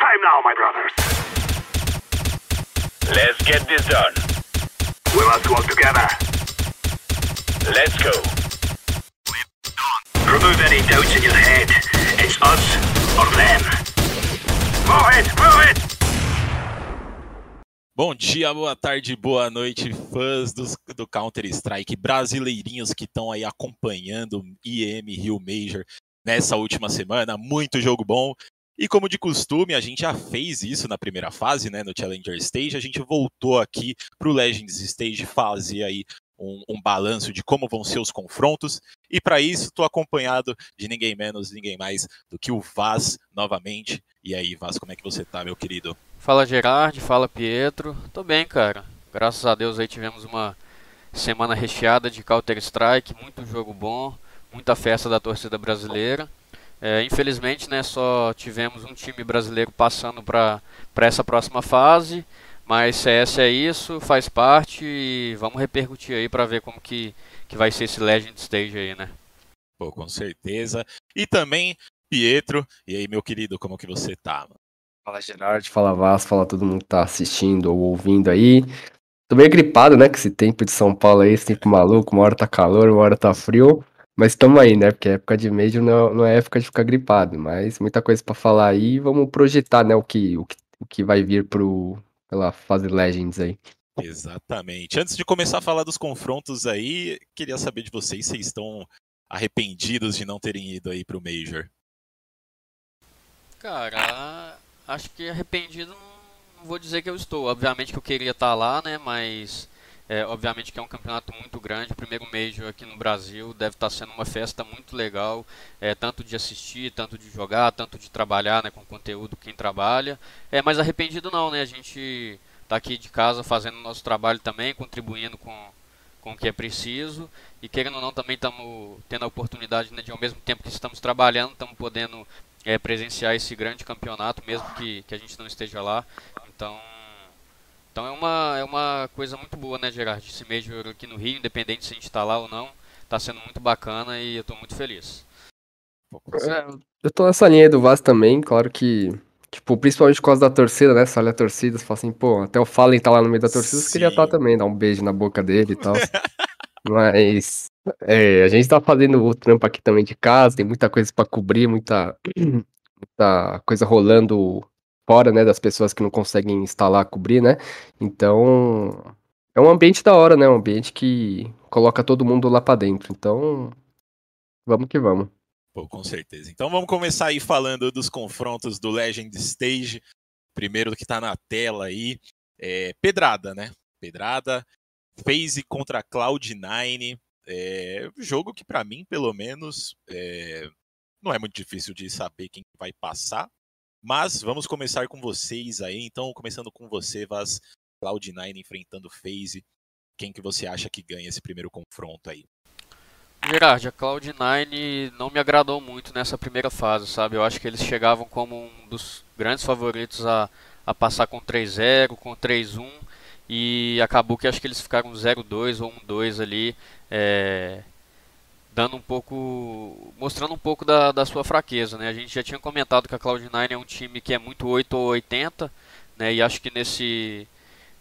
time now, my brothers. Let's get this done. We must work together. Let's go. Remove any doubts in your head. It's us or them. Move it, move it! Bom dia, boa tarde, boa noite, fãs dos- do Counter-Strike, brasileirinhos que estão aí acompanhando o IEM Rio Major nessa última semana. Muito jogo bom. E como de costume, a gente já fez isso na primeira fase, né, no Challenger Stage. A gente voltou aqui para o Legends Stage fazer aí um, um balanço de como vão ser os confrontos. E para isso, estou acompanhado de ninguém menos, ninguém mais do que o Vaz novamente. E aí, Vaz, como é que você tá, meu querido? Fala Gerard, fala Pietro. Tô bem, cara. Graças a Deus aí tivemos uma semana recheada de Counter Strike, muito jogo bom, muita festa da torcida brasileira. É, infelizmente, né, só tivemos um time brasileiro passando para para essa próxima fase, mas CS é isso, faz parte e vamos repercutir aí para ver como que que vai ser esse Legend Stage aí, né? Pô, com certeza. E também, Pietro. E aí, meu querido, como que você tá? mano? Fala Gerard, fala Vasco, fala todo mundo que tá assistindo ou ouvindo aí. Tô meio gripado, né, com esse tempo de São Paulo aí, esse tempo maluco, uma hora tá calor, uma hora tá frio. Mas tamo aí, né, porque a época de Major não, não é época de ficar gripado, mas muita coisa pra falar aí. Vamos projetar, né, o que, o que, o que vai vir pro, pela fase Legends aí. Exatamente. Antes de começar a falar dos confrontos aí, queria saber de vocês se vocês estão arrependidos de não terem ido aí pro Major. Cara, acho que arrependido não, não vou dizer que eu estou. Obviamente que eu queria estar lá, né? Mas é, obviamente que é um campeonato muito grande. O primeiro Major aqui no Brasil deve estar sendo uma festa muito legal, é, tanto de assistir, tanto de jogar, tanto de trabalhar, né? Com conteúdo quem trabalha. É, mas arrependido não, né? A gente tá aqui de casa fazendo o nosso trabalho também, contribuindo com com o que é preciso e querendo ou não também estamos tendo a oportunidade né, de ao mesmo tempo que estamos trabalhando estamos podendo é, presenciar esse grande campeonato, mesmo que, que a gente não esteja lá. Então, então é uma, é uma coisa muito boa, né, Gerard? Esse Major aqui no Rio, independente se a gente está lá ou não, está sendo muito bacana e eu estou muito feliz. É, eu tô nessa linha aí do Vasco também, claro que, tipo, principalmente por causa da torcida, né, você olha a torcida, você fala assim, pô, até o Fallen tá lá no meio da torcida, você queria estar também, dar um beijo na boca dele e tal. Mas é, a gente tá fazendo o trampo aqui também de casa, tem muita coisa pra cobrir, muita, muita coisa rolando fora, né, das pessoas que não conseguem instalar, cobrir, né? Então, é um ambiente da hora, né? Um ambiente que coloca todo mundo lá pra dentro. Então, vamos que vamos. Pô, com certeza. Então vamos começar aí falando dos confrontos do Legend Stage. Primeiro que tá na tela aí. É, Pedrada, né? Pedrada. FaZe contra Cloud9. É, jogo que pra mim, pelo menos, é, não é muito difícil de saber quem vai passar. Mas vamos começar com vocês aí. Então, começando com você, Vaz. Cloud9 enfrentando FaZe. Quem que você acha que ganha esse primeiro confronto aí? Gerard, a Cloud9 não me agradou muito nessa primeira fase, sabe? Eu acho que eles chegavam como um dos grandes favoritos a, a passar com 3-0, com 3-1 e acabou que acho que eles ficaram 0-2 ou 1-2 ali, é, dando um pouco, mostrando um pouco da, da sua fraqueza, né? A gente já tinha comentado que a Cloud9 é um time que é muito 8 ou 80, né? E acho que nesse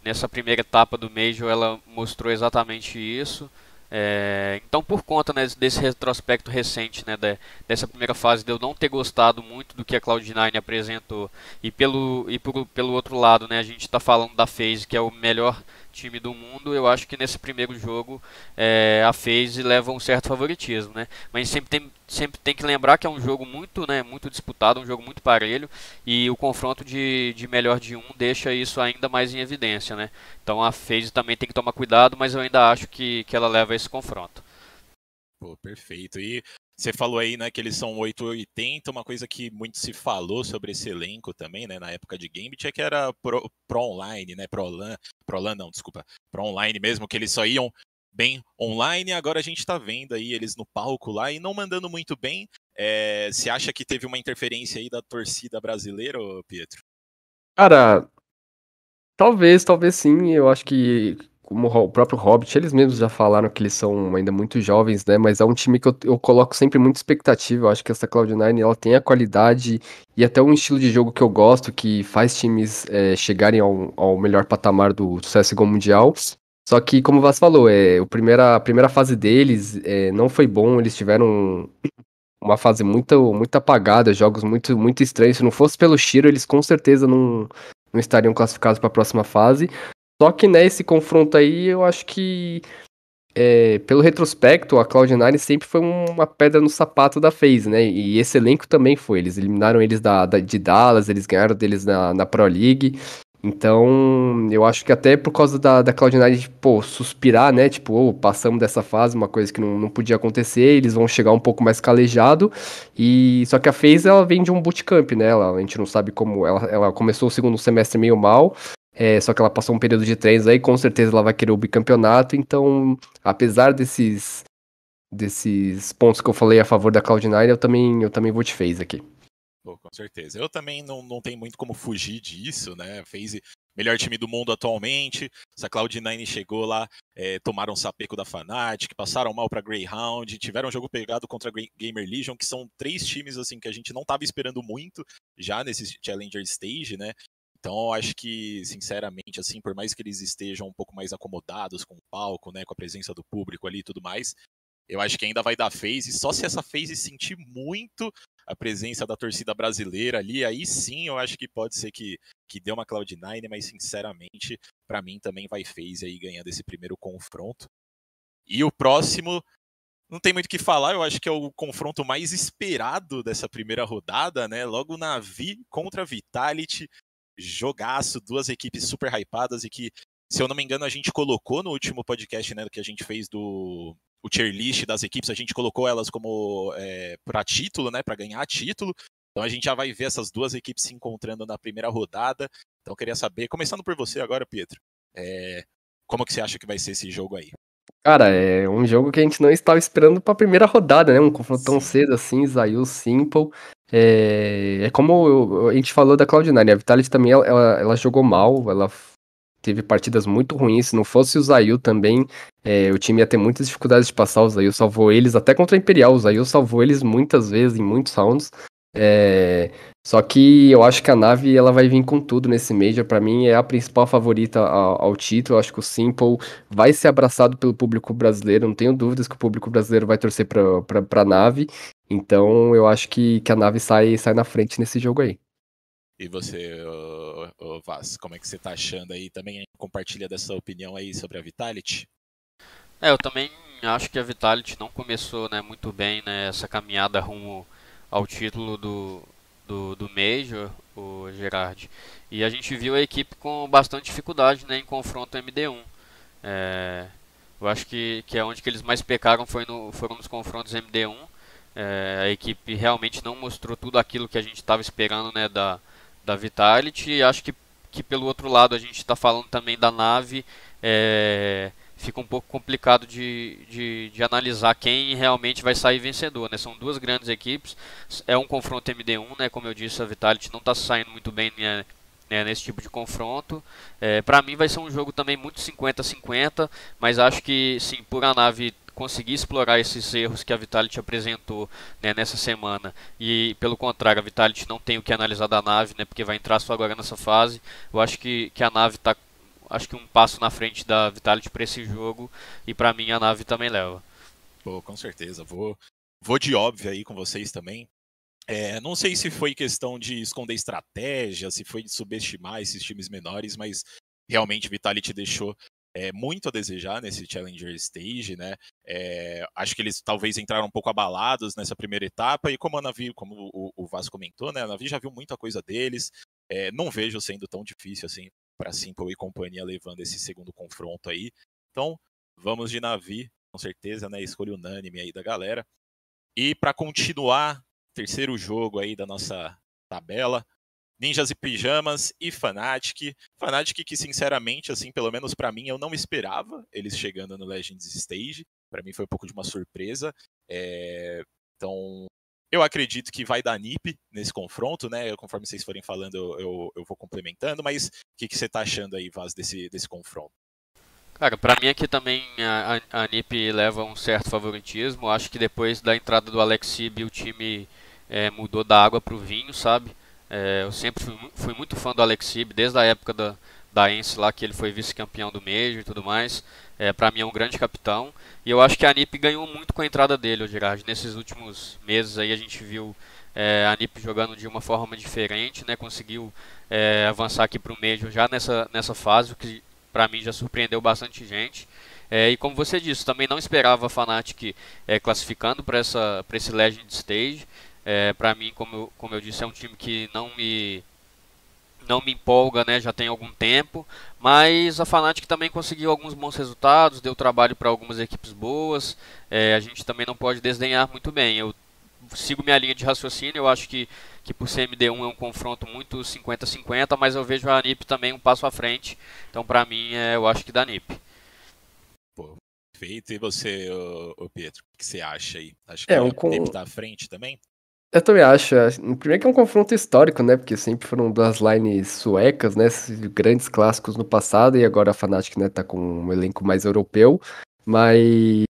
nessa primeira etapa do Major ela mostrou exatamente isso. É, então, por conta né, desse retrospecto recente, né, de, dessa primeira fase, de eu não ter gostado muito do que a Cloud9 apresentou, e pelo, e por, pelo outro lado, né, a gente está falando da FaZe, que é o melhor time do mundo, eu acho que nesse primeiro jogo é, a FaZe leva um certo favoritismo, né? Mas sempre tem, sempre tem que lembrar que é um jogo muito, né, muito disputado, um jogo muito parelho, e o confronto de, de melhor de um deixa isso ainda mais em evidência, né? Então a FaZe também tem que tomar cuidado, mas eu ainda acho que, que ela leva esse confronto. Pô, perfeito. E você falou aí, né, que eles são 880, uma coisa que muito se falou sobre esse elenco também, né, na época de Gambit, é que era pro, pro online, né, pro LAN, pro LAN não, desculpa, pro online mesmo, que eles só iam bem online, agora a gente tá vendo aí eles no palco lá e não mandando muito bem. É, você acha que teve uma interferência aí da torcida brasileira, Pietro? Cara, talvez, talvez sim. Eu acho que como o próprio Hobbit, eles mesmos já falaram que eles são ainda muito jovens, né? Mas é um time que eu, eu coloco sempre muita expectativa. Eu acho que essa Cloud9 ela tem a qualidade e até um estilo de jogo que eu gosto, que faz times é, chegarem ao, ao melhor patamar do CSGO Mundial. Só que, como o Vaz falou, é, o primeira, a primeira fase deles é, não foi bom, eles tiveram uma fase muito, muito apagada, jogos muito, muito estranhos. Se não fosse pelo Shiro, eles com certeza não, não estariam classificados para a próxima fase. Só que nesse confronto aí, eu acho que é, pelo retrospecto, a Cloud9 sempre foi uma pedra no sapato da FaZe, né? E esse elenco também foi. Eles eliminaram eles da, da de Dallas, eles ganharam deles na, na Pro League. Então, eu acho que até por causa da, da Cloud9, pô, suspirar, né? Tipo, oh, passamos dessa fase, uma coisa que não, não podia acontecer, eles vão chegar um pouco mais calejado. E só que a FaZe, ela vem de um bootcamp, né? Ela, a gente não sabe como. Ela, ela começou o segundo semestre meio mal, é, só que ela passou um período de treinos aí, com certeza ela vai querer o bicampeonato. Então, apesar desses desses pontos que eu falei a favor da Cloud9, eu também, eu também vou te FaZe aqui. Pô, com certeza. Eu também não, não tenho muito como fugir disso, né? Fez melhor time do mundo atualmente. Essa Cloud9 chegou lá, é, tomaram sapeco da Fnatic, passaram mal para Greyhound, tiveram um jogo pegado contra a Gamer Legion, que são três times assim que a gente não estava esperando muito já nesse Challenger Stage, né? Então, acho que, sinceramente, assim, por mais que eles estejam um pouco mais acomodados com o palco, né, com a presença do público ali e tudo mais, eu acho que ainda vai dar phase, só se essa phase sentir muito a presença da torcida brasileira ali, aí sim eu acho que pode ser que, que dê uma Cloud9, mas sinceramente, para mim também vai phase aí ganhando esse primeiro confronto. E o próximo, não tem muito o que falar, eu acho que é o confronto mais esperado dessa primeira rodada, né? Logo na Vi contra Vitality, jogaço, duas equipes super hypadas e que, se eu não me engano, a gente colocou no último podcast, né, que a gente fez do o tier list das equipes, a gente colocou elas como é, para título, né, para ganhar título. Então a gente já vai ver essas duas equipes se encontrando na primeira rodada. Então queria saber, começando por você agora, Pietro, é, como que você acha que vai ser esse jogo aí? Cara, é um jogo que a gente não estava esperando para a primeira rodada, né? Um confronto tão cedo assim, Zayu Simple. É, é como eu, a gente falou da Cloud9, a Vitality também ela, ela, jogou mal, ela teve partidas muito ruins. Se não fosse o Zayu também, é, o time ia ter muitas dificuldades de passar. O Zayu salvou eles, até contra a Imperial. O Zayu salvou eles muitas vezes, em muitos rounds. É, só que eu acho que a nave ela vai vir com tudo nesse Major. Para mim é a principal favorita ao, ao, título. Eu acho que o Simple vai ser abraçado pelo público brasileiro. Não tenho dúvidas que o público brasileiro vai torcer pra, pra, pra nave. Então eu acho que, que a nave sai, sai na frente nesse jogo aí. E você, ô, Vaz, como é que você tá achando aí? Também compartilha dessa opinião aí sobre a Vitality? É, eu também acho que a Vitality não começou né, muito bem né, essa caminhada rumo ao título do, do, do Major, o Gerard. E a gente viu a equipe com bastante dificuldade né, em confronto MD1. É, eu acho que, que é onde que eles mais pecaram foi no, foram nos confrontos MD1. É, a equipe realmente não mostrou tudo aquilo que a gente estava esperando né, da, da Vitality. Acho que, que pelo outro lado a gente está falando também da nave. É, fica um pouco complicado de, de, de, analisar quem realmente vai sair vencedor. Né? São duas grandes equipes. É um confronto MD1, né? como eu disse, a Vitality não está saindo muito bem né, né, nesse tipo de confronto. É, Para mim vai ser um jogo também muito 50-50, mas acho que sim, por a nave conseguir explorar esses erros que a Vitality apresentou né, nessa semana e pelo contrário a Vitality não tem o que analisar da nave, né, porque vai entrar só agora nessa fase. Eu acho que, que a nave está acho que um passo na frente da Vitality para esse jogo e para mim a nave também leva. Pô, com certeza. Vou, vou de óbvio aí com vocês também. É, não sei se foi questão de esconder estratégia, se foi de subestimar esses times menores, mas realmente Vitality deixou é, muito a desejar nesse Challenger Stage, né? É, acho que eles talvez entraram um pouco abalados nessa primeira etapa, e como a Navi, como o, o Vasco comentou, né? A Navi já viu muita coisa deles. É, não vejo sendo tão difícil assim para Simple e companhia levando esse segundo confronto aí. Então, vamos de Navi, com certeza, né? Escolha unânime aí da galera. E para continuar, terceiro jogo aí da nossa tabela, Ninjas e Pijamas e Fnatic. Fnatic que, sinceramente, assim, pelo menos para mim, eu não esperava eles chegando no Legends Stage. Para mim foi um pouco de uma surpresa. É... Então, eu acredito que vai dar NIP nesse confronto, né? Conforme vocês forem falando, eu, eu, vou complementando. Mas o que, que você tá achando aí, Vaz, desse, desse confronto? Cara, pra mim aqui também a, a, NiP leva um certo favoritismo. Acho que depois da entrada do Alex Sib o time é, mudou da água pro vinho, sabe? É, eu sempre fui, fui, muito fã do Alex Sib, desde a época da, da Ence lá, que ele foi vice-campeão do Major e tudo mais. É, pra mim é um grande capitão. E eu acho que a NiP ganhou muito com a entrada dele, o Gerard. Nesses últimos meses aí a gente viu é, a NiP jogando de uma forma diferente, né? Conseguiu é, avançar aqui pro Major já nessa, nessa fase, o que para mim já surpreendeu bastante gente. É, e como você disse, também não esperava a Fnatic é, classificando para esse Legend Stage. É, para mim, como eu, como eu disse, é um time que não me não me empolga, né? Já tem algum tempo, mas a Fnatic também conseguiu alguns bons resultados, deu trabalho para algumas equipes boas. É, a gente também não pode desdenhar muito bem. Eu sigo minha linha de raciocínio, eu acho que, que por CMD1 é um confronto muito 50-50, mas eu vejo a NiP também um passo à frente. Então, para mim, é, eu acho que da NiP. Pô, perfeito. E você, ô, ô Pedro, o que você acha aí? Acho que É, um a com- NiP tá à frente também? Eu também acho. assim, Primeiro que é um confronto histórico, né? Porque sempre foram duas lines suecas, né? Grandes clássicos no passado e agora a Fnatic, né, tá com um elenco mais europeu. Mas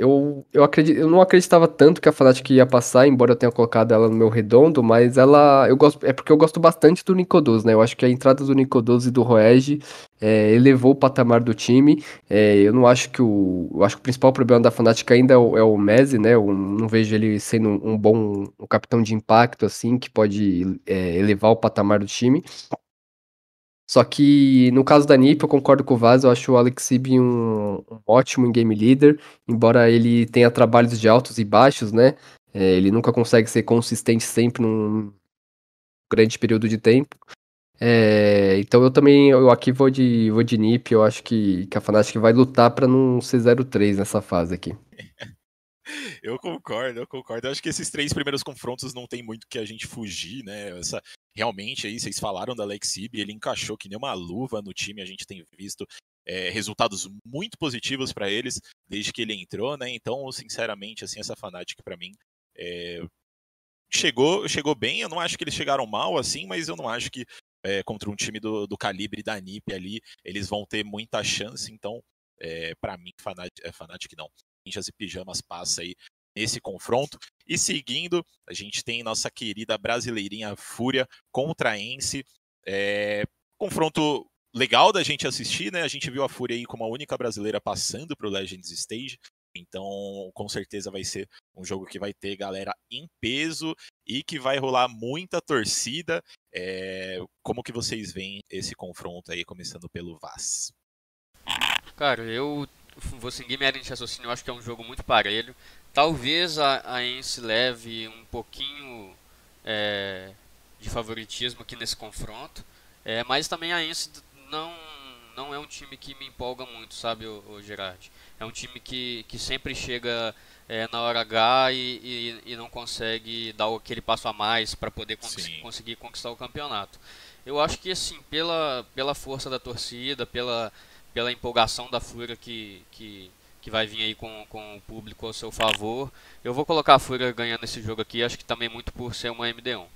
eu, eu, acredito, eu não acreditava tanto que a Fnatic ia passar, embora eu tenha colocado ela no meu redondo, mas ela. Eu gosto, é porque eu gosto bastante do Nicodos, né? Eu acho que a entrada do Nicodos e do Roege é, elevou o patamar do time. É, eu não acho que o. Eu acho que o principal problema da Fnatic ainda é o, é o Messi, né? Eu não vejo ele sendo um, bom um capitão de impacto, assim, que pode é, elevar o patamar do time. Só que no caso da NiP, eu concordo com o Vaz, eu acho o Alex Sib um, um ótimo game leader, embora ele tenha trabalhos de altos e baixos, né? É, ele nunca consegue ser consistente sempre num grande período de tempo. É, então eu também, eu aqui vou de, vou de NiP, eu acho que, que a Fnatic vai lutar pra não ser 0-3 nessa fase aqui. Eu concordo, eu concordo. Eu acho que esses três primeiros confrontos não tem muito que a gente fugir, né? Essa, realmente aí, vocês falaram da Alex Sib, ele encaixou que nem uma luva no time, a gente tem visto é, resultados muito positivos para eles desde que ele entrou, né? Então, sinceramente, assim, essa Fnatic para mim é, chegou, chegou bem. Eu não acho que eles chegaram mal, assim, mas eu não acho que é, contra um time do, do calibre da NiP ali eles vão ter muita chance. Então, para mim, Fnatic, Fnatic não. Ninjas e Pijamas passa aí nesse confronto. E seguindo, a gente tem nossa querida brasileirinha Fúria contra a Ence. É, confronto legal da gente assistir, né? A gente viu a Fúria aí como a única brasileira passando para o Legends Stage. Então, com certeza vai ser um jogo que vai ter galera em peso e que vai rolar muita torcida. É, como que vocês veem esse confronto aí, começando pelo Vaz? Cara, eu vou seguir minha linha de raciocínio, eu acho que é um jogo muito parelho. Talvez a, a Ence leve um pouquinho é, de favoritismo aqui nesse confronto, é, mas também a Ence não, não é um time que me empolga muito, sabe, o, o Gerard? É um time que, que sempre chega é, na hora H e, e, e, não consegue dar aquele passo a mais para poder cons Sim. conseguir conquistar o campeonato. Eu acho que assim, pela, pela força da torcida, pela, pela empolgação da Fúria que, que, que vai vir aí com, com o público ao seu favor. Eu vou colocar a Fúria ganhando esse jogo aqui, acho que também muito por ser uma MD1.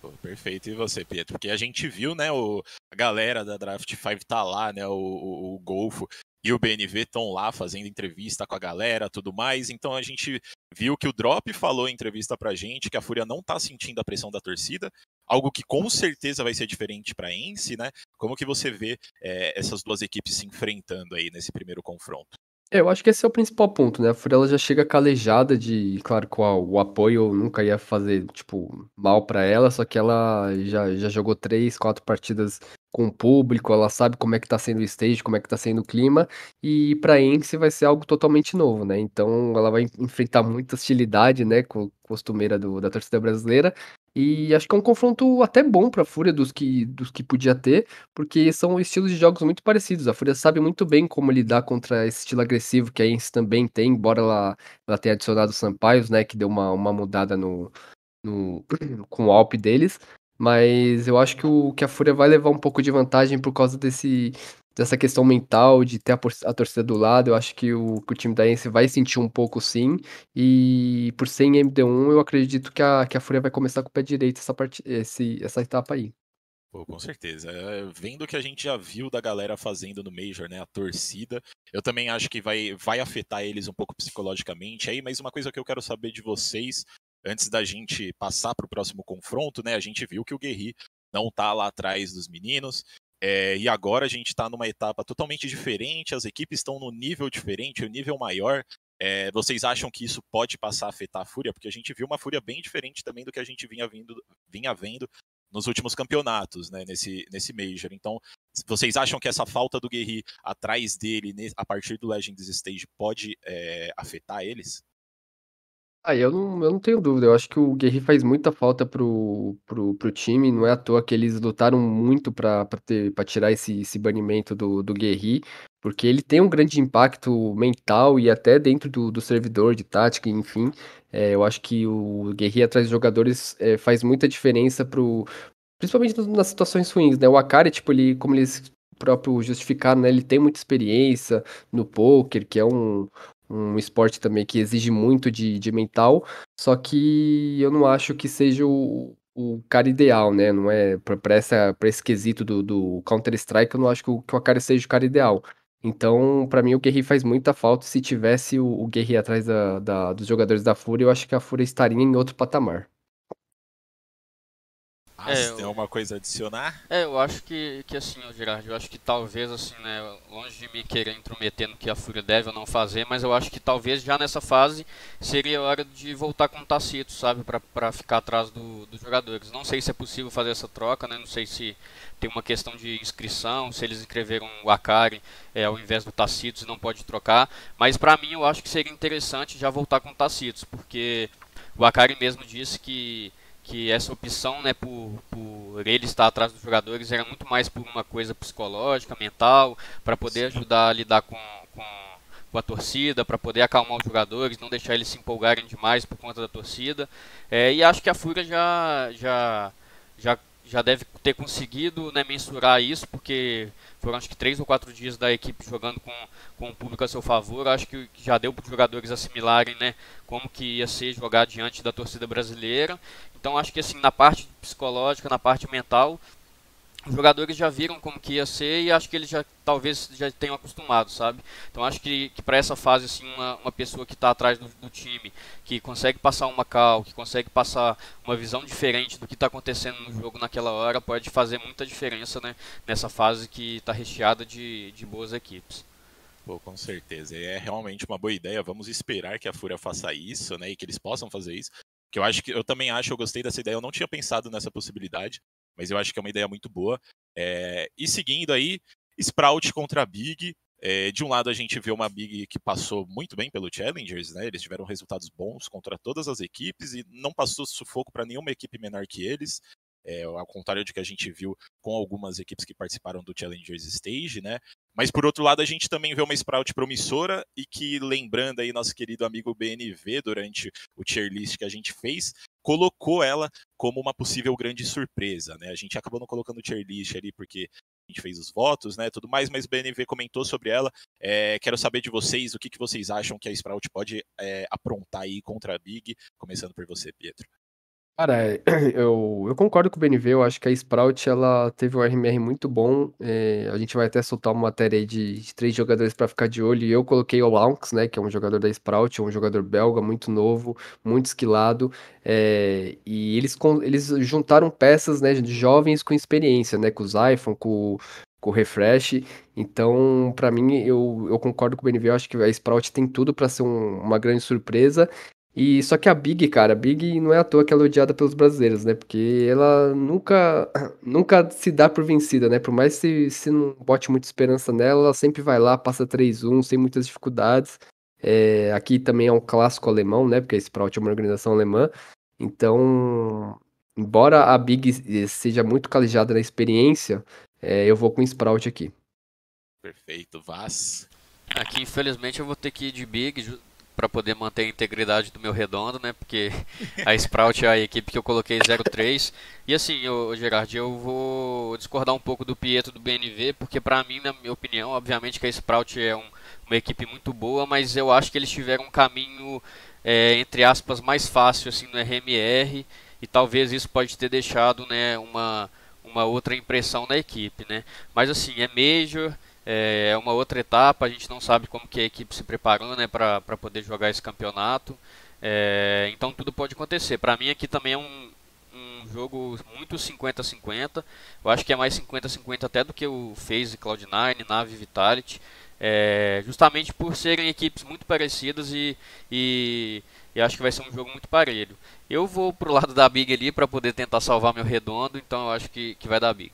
Pô, perfeito. E você, Pietro? Porque a gente viu, né, o, a galera da Draft 5 tá lá, né, o, o, o Golfo e o BNV estão lá fazendo entrevista com a galera, tudo mais. Então a gente viu que o Drop falou em entrevista pra gente que a Fúria não tá sentindo a pressão da torcida, algo que com certeza vai ser diferente para Ence, né? Como que você vê é, essas duas equipes se enfrentando aí nesse primeiro confronto? É, eu acho que esse é o principal ponto, né? A Fúria ela já chega calejada de, claro, com a- o apoio nunca ia fazer, tipo, mal pra ela, só que ela já, já jogou três, quatro partidas com o público, ela sabe como é que tá sendo o stage, como é que tá sendo o clima, e pra Ence vai ser algo totalmente novo, né? Então ela vai enfrentar muita hostilidade, né, co- costumeira do, da torcida brasileira, e acho que é um confronto até bom pra Fúria dos que, dos que podia ter, porque são estilos de jogos muito parecidos. A Fúria sabe muito bem como lidar contra esse estilo agressivo que a Ence também tem, embora ela, ela tenha adicionado o Sampaios, né, que deu uma, uma mudada no, no, com o Alp deles. Mas eu acho que, o, que a Fúria vai levar um pouco de vantagem por causa desse, dessa questão mental, de ter a, a torcida do lado. Eu acho que o, que o time da Ence vai sentir um pouco sim. E por ser em MD1, eu acredito que a, que a Fúria vai começar com o pé direito essa, part... esse, essa etapa aí. Pô, com certeza. É, vendo o que a gente já viu da galera fazendo no Major, né? A torcida, eu também acho que vai, vai afetar eles um pouco psicologicamente aí, mas uma coisa que eu quero saber de vocês, antes da gente passar para o próximo confronto, né? A gente viu que o Guerri não tá lá atrás dos meninos. É, e agora a gente está numa etapa totalmente diferente, as equipes estão no nível diferente, o nível maior. É, vocês acham que isso pode passar a afetar a Fúria? Porque a gente viu uma Fúria bem diferente também do que a gente vinha, vindo, vinha vendo nos últimos campeonatos, né, nesse, nesse Major. Então, vocês acham que essa falta do Guerri atrás dele, a partir do Legends Stage, pode é, afetar eles? Ah, eu não, eu não tenho dúvida. Eu acho que o Guerri faz muita falta pro, pro, pro time. Não é à toa que eles lutaram muito para tirar esse, esse banimento do, do Guerri, porque ele tem um grande impacto mental e até dentro do, do servidor de tática, enfim. É, eu acho que o Guerri atrás dos jogadores é, faz muita diferença pro. Principalmente nas situações ruins, né? O Akari, tipo, ele, como eles próprio justificaram, né? Ele tem muita experiência no poker, que é um, um esporte também que exige muito de, de mental, só que eu não acho que seja o, o cara ideal, né? Não é para esse quesito do, do Counter-Strike, eu não acho que o, que o Akari seja o cara ideal. Então, para mim, o Guerri faz muita falta. Se tivesse o, o Guerri atrás da, da, dos jogadores da Fúria, eu acho que a Fúria estaria em outro patamar. É, tem alguma coisa a adicionar? É, eu acho que, que assim, Gerard, eu acho que talvez, assim, né, longe de me querer intrometer no que a Fúria deve ou não fazer, mas eu acho que talvez já nessa fase seria hora de voltar com o Tacito, sabe, para ficar atrás do, dos jogadores. Não sei se é possível fazer essa troca, né, não sei se tem uma questão de inscrição, se eles inscreveram o Akari é, ao invés do Tacitos e não pode trocar, mas para mim eu acho que seria interessante já voltar com o Tacitos, porque o Akari mesmo disse que que essa opção, né, por, por ele estar atrás dos jogadores era muito mais por uma coisa psicológica, mental, para poder Sim. ajudar a lidar com, com, com a torcida, para poder acalmar os jogadores, não deixar eles se empolgarem demais por conta da torcida. É, e acho que a Fúria já, já, já, já deve ter conseguido né, mensurar isso, porque foram acho que três ou quatro dias da equipe jogando com, com o público a seu favor. Acho que já deu para os jogadores assimilarem né, como que ia ser jogar diante da torcida brasileira. Então acho que assim na parte psicológica, na parte mental, os jogadores já viram como que ia ser e acho que eles já talvez já tenham acostumado, sabe? Então acho que, que para essa fase assim uma, uma pessoa que está atrás do, do, time, que consegue passar uma cal, que consegue passar uma visão diferente do que está acontecendo no jogo naquela hora, pode fazer muita diferença, né? Nessa fase que está recheada de, de boas equipes. Pô, com certeza. É realmente uma boa ideia. Vamos esperar que a Fúria faça isso, né? E que eles possam fazer isso. Que eu acho que eu também acho, eu gostei dessa ideia. Eu não tinha pensado nessa possibilidade, mas eu acho que é uma ideia muito boa. É, e seguindo aí, Sprout contra Big. É, de um lado a gente vê uma Big que passou muito bem pelo Challengers, né? Eles tiveram resultados bons contra todas as equipes e não passou sufoco para nenhuma equipe menor que eles. É, ao contrário de que a gente viu com algumas equipes que participaram do Challengers Stage, né? Mas por outro lado, a gente também vê uma Sprout promissora e que, lembrando aí nosso querido amigo BNV durante o tier list que a gente fez, colocou ela como uma possível grande surpresa, né? A gente acabou não colocando o tier list ali porque a gente fez os votos, né, tudo mais, mas o BNV comentou sobre ela. É, quero saber de vocês o que, que vocês acham que a Sprout pode é, aprontar aí contra a Big, começando por você, Pietro. Cara, eu, eu concordo com o BNV, eu acho que a Sprout ela teve um RMR muito bom. é, a gente vai até soltar uma matéria aí de, de três jogadores para ficar de olho. E eu coloquei o Launx, né, que é um jogador da Sprout, um jogador belga muito novo, muito esquilado. é, e eles, eles juntaram peças né, de jovens com experiência, né, com os iPhone, com, com o Refresh. Então, para mim, eu, eu concordo com o BNV, eu acho que a Sprout tem tudo para ser um- uma grande surpresa. E só que a Big, cara, a Big não é à toa que ela é odiada pelos brasileiros, né? Porque ela nunca, nunca se dá por vencida, né? Por mais que você não bote muita esperança nela, ela sempre vai lá, passa 3-1 sem muitas dificuldades. É, aqui também é um clássico alemão, né? Porque a Sprout é uma organização alemã. Então, embora a Big seja muito calejada na experiência, é, eu vou com o Sprout aqui. Perfeito, Vaz. Aqui, infelizmente, eu vou ter que ir de Big para poder manter a integridade do meu redondo, né? Porque a Sprout é a equipe que eu coloquei 03. E assim, eu, Gerard, eu vou discordar um pouco do Pietro do BNV, porque para mim, na minha opinião, obviamente que a Sprout é um, uma equipe muito boa, mas eu acho que eles tiveram um caminho, é, entre aspas, mais fácil assim no RMR, e talvez isso pode ter deixado né, uma uma outra impressão na equipe, né? Mas assim, é Major, é uma outra etapa, a gente não sabe como que a equipe se preparou, né, para poder jogar esse campeonato. É, então tudo pode acontecer. Para mim aqui também é um, um jogo muito 50-50. Eu acho que é mais 50-50 até do que o FaZe Cloud9, Nave Vitality. É, justamente por serem equipes muito parecidas e, e, e, acho que vai ser um jogo muito parelho. Eu vou pro lado da Big ali para poder tentar salvar meu redondo, então eu acho que, que vai dar Big.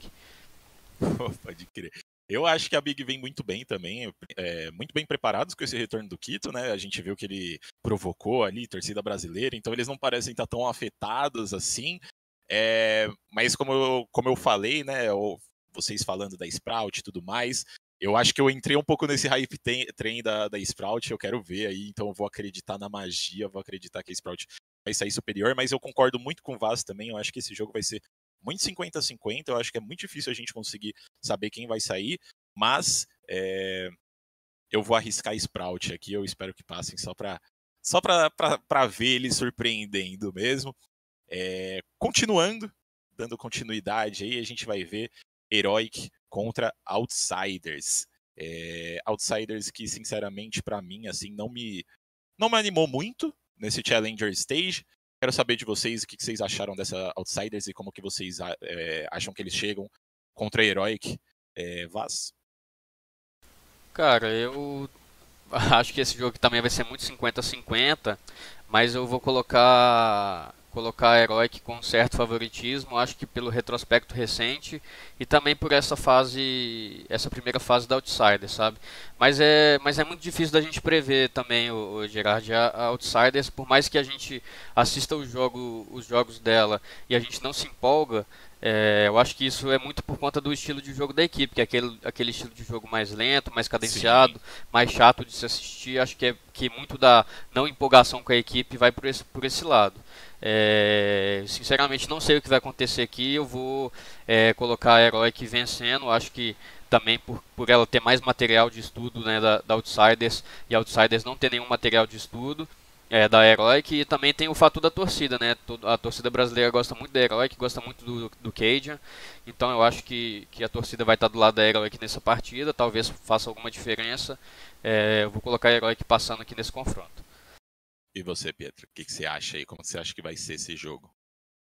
Pode crer. Eu acho que a Big vem muito bem também, é, muito bem preparados com esse retorno do Quito, né? A gente viu que ele provocou ali, torcida brasileira, então eles não parecem estar tão afetados assim. É, mas como eu, como eu falei, né? Vocês falando da Sprout e tudo mais, eu acho que eu entrei um pouco nesse hype trem da, da Sprout, eu quero ver aí, então eu vou acreditar na magia, vou acreditar que a Sprout vai sair superior, mas eu concordo muito com o Vaz também, eu acho que esse jogo vai ser muito 50-50. Eu acho que é muito difícil a gente conseguir saber quem vai sair, mas é, eu vou arriscar Sprout aqui. Eu espero que passem só para só para ver ele surpreendendo mesmo. É, continuando, dando continuidade aí, a gente vai ver Heroic contra Outsiders. É, outsiders que, sinceramente, para mim, assim, não me, não me animou muito nesse Challenger Stage. Quero saber de vocês o que vocês acharam dessa Outsiders e como que vocês é, acham que eles chegam contra a Heroic. É, Vaz? Cara, eu acho que esse jogo também vai ser muito 50-50, mas eu vou colocar colocar Heroic com certo favoritismo, acho que pelo retrospecto recente e também por essa fase, essa primeira fase da Outsider, sabe? Mas é, mas é muito difícil da gente prever também, o, o Gerard, a, a Outsiders, por mais que a gente assista jogo, os jogos dela e a gente não se empolga, é, eu acho que isso é muito por conta do estilo de jogo da equipe, que é aquele, aquele estilo de jogo mais lento, mais cadenciado, Sim. mais chato de se assistir. Acho que é que muito da não empolgação com a equipe vai por esse, por esse lado. É, sinceramente, não sei o que vai acontecer aqui. Eu vou é, colocar a Heroic vencendo. Acho que também por, por ela ter mais material de estudo né, da, da Outsiders e Outsiders não ter nenhum material de estudo é, da Heroic e também tem o fato da torcida, né? A torcida brasileira gosta muito da Heroic, gosta muito do, do Cajun, então eu acho que, que a torcida vai estar do lado da Heroic nessa partida, talvez faça alguma diferença. É, eu vou colocar a Heroic passando aqui nesse confronto. E você, Pietro, o que, que, você acha aí? Como você acha que vai ser esse jogo?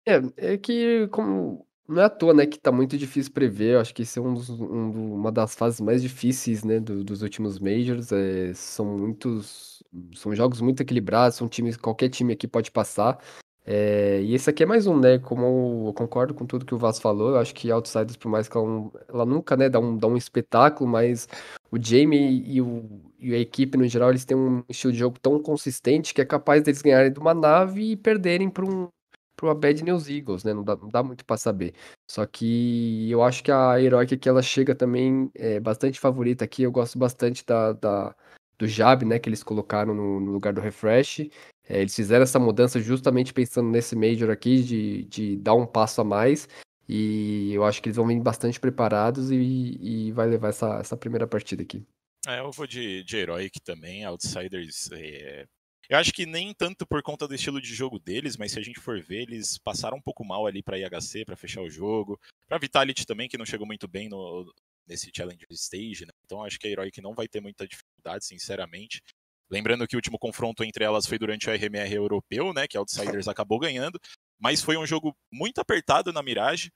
É, é que como não é à toa, né, que tá muito difícil prever. Eu acho que esse é um dos, um, uma das fases mais difíceis, né, do, dos últimos majors. É, são muitos, são jogos muito equilibrados, são times, qualquer time aqui pode passar. É, e esse aqui é mais um, né? Como eu concordo com tudo que o Vaz falou, eu acho que Outsiders, por mais que ela, ela nunca, né, dá um, dá um espetáculo, mas o Jamie e, o, e a equipe no geral, eles têm um estilo de jogo tão consistente que é capaz deles ganharem de uma nave e perderem para um para Bad News Eagles, né? Não dá, não dá muito para saber. Só que eu acho que a Heroic aqui ela chega também é, bastante favorita aqui. Eu gosto bastante da, da do Jab, né? Que eles colocaram no, no lugar do Refresh. É, eles fizeram essa mudança justamente pensando nesse Major aqui, de, de dar um passo a mais. E eu acho que eles vão vir bastante preparados e, e vai levar essa, essa primeira partida aqui. É, eu vou de, de Heroic também. Outsiders é, eu acho que nem tanto por conta do estilo de jogo deles, mas se a gente for ver, eles passaram um pouco mal ali para IHC, para fechar o jogo. Para Vitality também, que não chegou muito bem no, nesse Challenger Stage, né? Então acho que a Heroic não vai ter muita dificuldade, sinceramente. Lembrando que o último confronto entre elas foi durante o RMR europeu, né? Que a Outsiders acabou ganhando. Mas foi um jogo muito apertado na Mirage.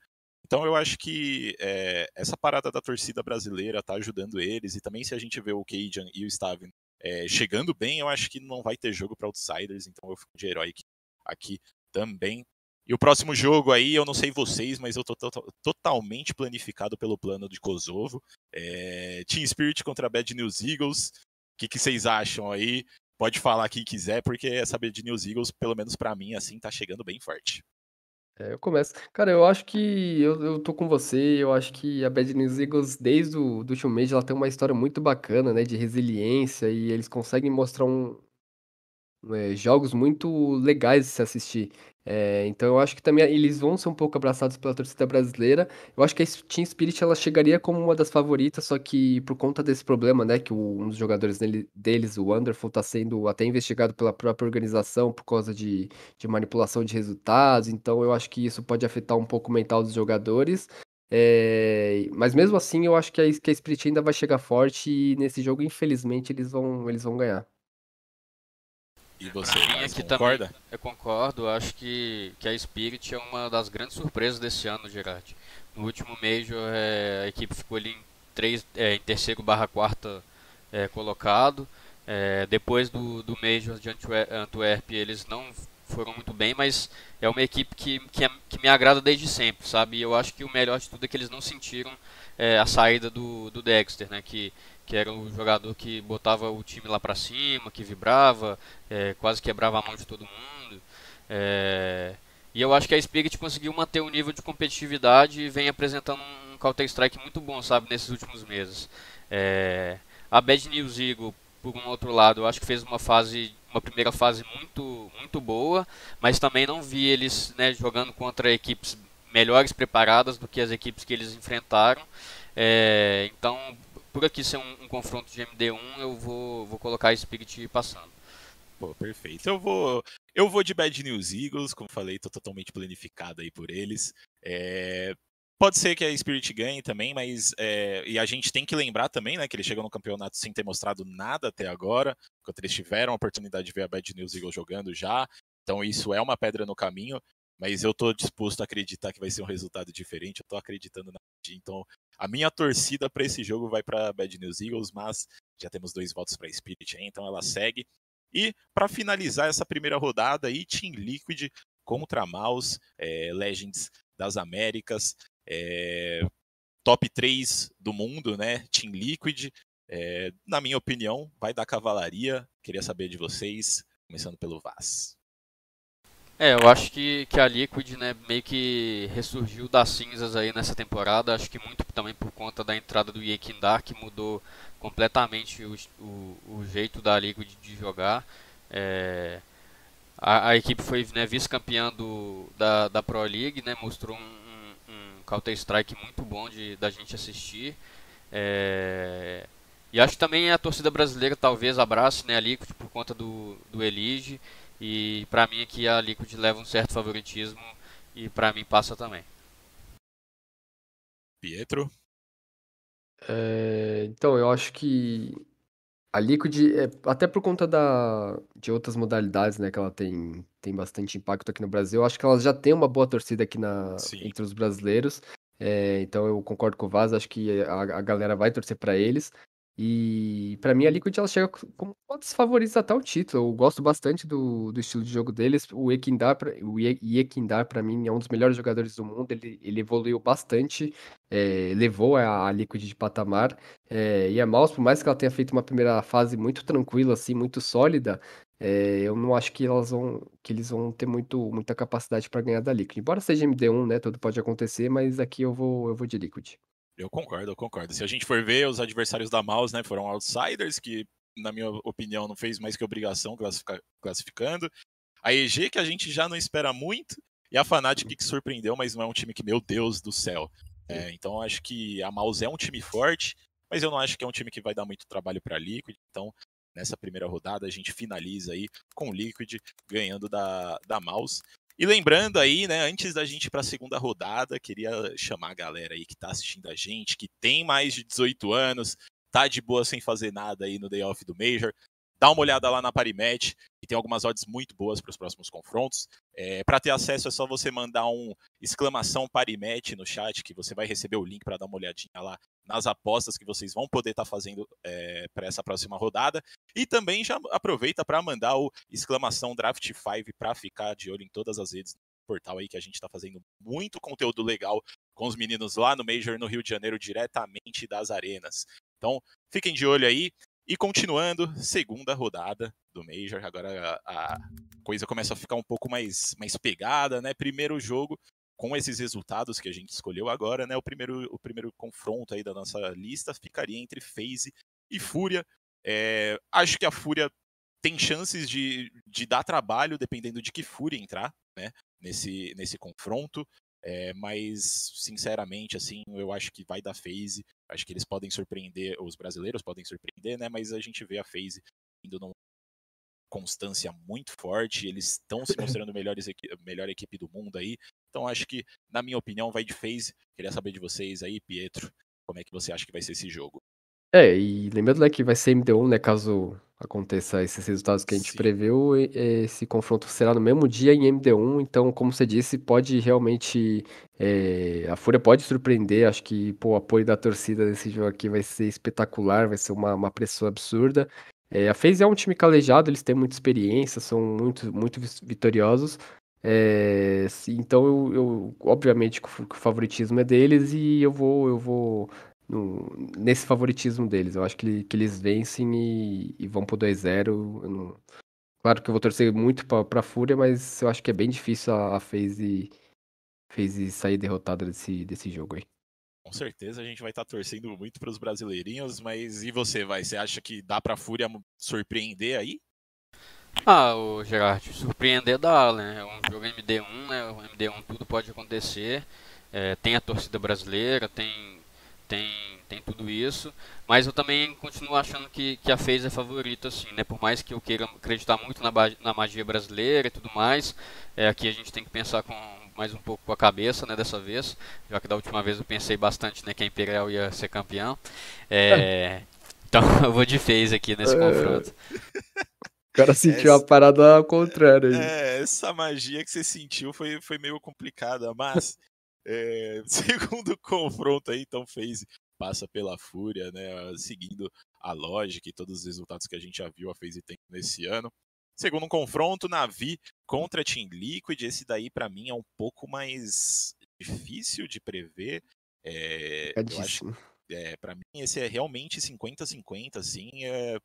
Então eu acho que é, essa parada da torcida brasileira tá ajudando eles. E também se a gente vê o Cajun e o Stavin é, chegando bem, eu acho que não vai ter jogo para Outsiders. Então eu fico de Heroic aqui também. E o próximo jogo aí, eu não sei vocês, mas eu tô totalmente planificado pelo plano de Kosovo. É, Team Spirit contra Bad News Eagles. O que, que vocês acham aí? Pode falar quem quiser, porque essa Bad News Eagles, pelo menos para mim, assim, tá chegando bem forte. É, eu começo. Cara, eu acho que eu, eu tô com você. Eu acho que a Bad News Eagles, desde o do último mês, ela tem uma história muito bacana, né? De resiliência e eles conseguem mostrar um, é, jogos muito legais de se assistir. É, então eu acho que também eles vão ser um pouco abraçados pela torcida brasileira. Eu acho que a Team Spirit ela chegaria como uma das favoritas, só que por conta desse problema, né, que o, um dos jogadores dele, deles, o Wonderful, está sendo até investigado pela própria organização por causa de, de manipulação de resultados. Então eu acho que isso pode afetar um pouco o mental dos jogadores. É, mas mesmo assim, eu acho que a, que a Spirit ainda vai chegar forte e nesse jogo, infelizmente, eles vão, eles vão ganhar. E você, Pra mim concorda? também, eu concordo, acho que, que a Spirit é uma das grandes surpresas desse ano, Gerard. No último Major, é, a equipe ficou ali em, três, é, em terceiro barra quarta é, colocado. É, depois do, do Major de Antwer- Antwerp, eles não foram muito bem, mas é uma equipe que, que, é- que me agrada desde sempre, sabe? E eu acho que o melhor de tudo é que eles não sentiram é, a saída do, do Dexter, né? Que, que era o jogador que botava o time lá pra cima, que vibrava, é, quase quebrava a mão de todo mundo. É, e eu acho que a Spirit conseguiu manter o nível de competitividade e vem apresentando um Counter-Strike muito bom, sabe, nesses últimos meses. É, a Bad News Eagle, por um outro lado, eu acho que fez uma fase, uma primeira fase muito, muito boa, mas também não vi eles né, jogando contra equipes melhores preparadas do que as equipes que eles enfrentaram. É, então, por aqui ser um, um confronto de MD1, eu vou, vou colocar Spirit passando. Pô, perfeito. Eu vou, eu vou de Bad News Eagles, como falei, tô totalmente planificado aí por eles. É, Pode ser que a Spirit ganhe também, mas é, e a gente tem que lembrar também, né, que eles chegam no campeonato sem ter mostrado nada até agora, enquanto eles tiveram a oportunidade de ver a Bad News Eagles jogando já. Então isso é uma pedra no caminho, mas eu tô disposto a acreditar que vai ser um resultado diferente. Eu tô acreditando na então a minha torcida para esse jogo vai para Bad News Eagles, mas já temos dois votos para Spirit, então ela segue. E para finalizar essa primeira rodada aí, Team Liquid contra Mouse, é, Legends das Américas, é, top 3 do mundo, né? Team Liquid. É, na minha opinião, vai dar cavalaria. Queria saber de vocês, começando pelo Vaz. É, eu acho que, que a Liquid, né, meio que ressurgiu das cinzas aí nessa temporada. Acho que muito também por conta da entrada do Yekindar, que mudou completamente o, o, o jeito da Liquid de jogar. É, a, a equipe foi né, vice-campeã da, da Pro League, né, mostrou um, um, um Counter-Strike muito bom de, da gente assistir. É, e acho que também a torcida brasileira talvez abrace né, a Liquid por conta do, do Elige. E pra mim aqui a Liquid leva um certo favoritismo e pra mim passa também. Pietro. É, então, eu acho que a Liquid, é, até por conta da, de outras modalidades, né, que ela tem, tem bastante impacto aqui no Brasil, eu acho que ela já tem uma boa torcida aqui na, Sim. entre os brasileiros. É, então eu concordo com o Vaz, acho que a, a galera vai torcer pra eles. E pra mim a Liquid ela chega co- como um dos favoritos até o título. Eu gosto bastante do, do estilo de jogo deles. O Ekindar, o Yekindar para mim é um dos melhores jogadores do mundo. Ele, ele evoluiu bastante, é, levou a, a Liquid de patamar. É, e a Mouse, por mais que ela tenha feito uma primeira fase muito tranquila, assim, muito sólida, é, eu não acho que elas vão, que eles vão ter muito, muita capacidade para ganhar da Liquid. Embora seja MD1, né, tudo pode acontecer, mas aqui eu vou, eu vou de Liquid. Eu concordo, eu concordo. Se a gente for ver, os adversários da Mouse, né, foram outsiders, que, na minha opinião, não fez mais que obrigação classifica- classificando. A EG, que a gente já não espera muito, e a Fnatic, que surpreendeu, mas não é um time que, meu Deus do céu. É, então, eu acho que a Mouse é um time forte, mas eu não acho que é um time que vai dar muito trabalho para Liquid. Então, nessa primeira rodada, a gente finaliza aí com o Liquid ganhando da, da Mouse. E lembrando aí, né, antes da gente ir para a segunda rodada, queria chamar a galera aí que tá assistindo a gente, que tem mais de 18 anos, tá de boa sem fazer nada aí no day off do Major, dá uma olhada lá na Parimatch, que tem algumas odds muito boas para os próximos confrontos. É, para ter acesso é só você mandar um exclamação Parimatch no chat, que você vai receber o link para dar uma olhadinha lá nas apostas que vocês vão poder estar fazendo é, para essa próxima rodada. E também já aproveita para mandar o exclamação Draft 5 para ficar de olho em todas as redes portal aí que a gente está fazendo muito conteúdo legal com os meninos lá no Major no Rio de Janeiro diretamente das arenas. Então, fiquem de olho aí. E continuando, segunda rodada do Major. Agora a, coisa começa a ficar um pouco mais, mais pegada, né? Primeiro jogo com esses resultados que a gente escolheu agora, né? O primeiro, o primeiro confronto aí da nossa lista ficaria entre FaZe e Fúria. É, acho que a Fúria tem chances de, de dar trabalho, dependendo de que Fúria entrar, né? Nesse, nesse confronto. É, mas, sinceramente, assim, eu acho que vai dar FaZe. Acho que eles podem surpreender, os brasileiros podem surpreender, né? Mas a gente vê a FaZe indo numa constância muito forte. Eles estão se mostrando melhores, equi- melhor equipe do mundo aí. Então acho que, na minha opinião, vai de phase. Queria saber de vocês aí, Pietro, como é que você acha que vai ser esse jogo? É, e lembrando, né, que vai ser MD1, né, caso aconteça esses resultados que a gente Sim. previu, e- esse confronto será no mesmo dia em MD1, então, como você disse, pode realmente, é, a Fúria pode surpreender, acho que, pô, o apoio da torcida nesse jogo aqui vai ser espetacular, vai ser uma, uma pressão absurda. É, a FaZe é um time calejado, eles têm muita experiência, são muito, muito vis- vitoriosos, é, se- então eu, eu- obviamente que o que o favoritismo é deles e eu vou, eu vou no- nesse favoritismo deles. Eu acho que, que eles vencem e, e vão pro 2-0. Eu não- Claro que eu vou torcer muito pra, pra Fúria, mas eu acho que é bem difícil a, a FaZe, FaZe sair derrotada desse, desse jogo aí. Com certeza a gente vai estar torcendo muito para os brasileirinhos, mas e você, vai? Você acha que dá para a Fúria surpreender aí? Ah, o Gerard, surpreender dá, né? É um jogo MD1, né? O MD1 tudo pode acontecer. É, tem a torcida brasileira, tem, tem, tem tudo isso. Mas eu também continuo achando que, que a FaZe é favorita, assim, né? Por mais que eu queira acreditar muito na, na magia brasileira e tudo mais, é, aqui a gente tem que pensar com mais um pouco com a cabeça, né? Dessa vez, já que da última vez eu pensei bastante, né? Que a Imperial ia ser campeão. É, então eu vou de FaZe aqui nesse É. confronto. O cara sentiu Essa- a parada ao contrário aí. É, essa magia que você sentiu foi, foi meio complicada, mas é, segundo confronto aí, então FaZe passa pela Fúria, né? Seguindo a lógica e todos os resultados que a gente já viu a FaZe tem nesse ano. Segundo um confronto, Navi contra Team Liquid. Esse daí, pra mim, é um pouco mais difícil de prever. É, eu acho é, para mim esse é realmente 50-50, assim. é,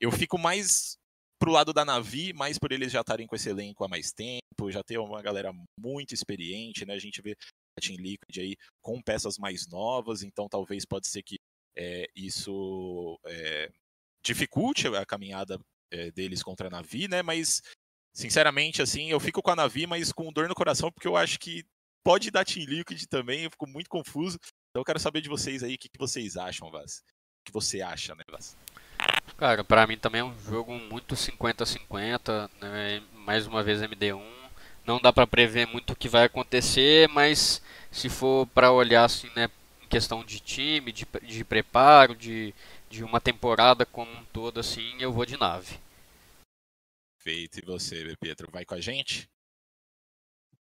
eu fico mais pro lado da Navi, mais por eles já estarem com esse elenco há mais tempo, já ter uma galera muito experiente, né? A gente vê Team Liquid aí com peças mais novas, então talvez pode ser que é, isso é, dificulte a caminhada é, deles contra a Navi, né? Mas sinceramente, assim, eu fico com a Navi, mas com dor no coração, porque eu acho que pode dar Team Liquid também, eu fico muito confuso. Então eu quero saber de vocês aí o que, que vocês acham, Vaz. O que você acha, né, Vaz? Cara, pra mim também é um jogo muito 50-50, né? mais uma vez MD1. Não dá pra prever muito o que vai acontecer, mas se for pra olhar assim, né, em questão de time, de, de preparo, de, de uma temporada como um todo, assim, eu vou de nave. Feito. E você, Pietro, vai com a gente?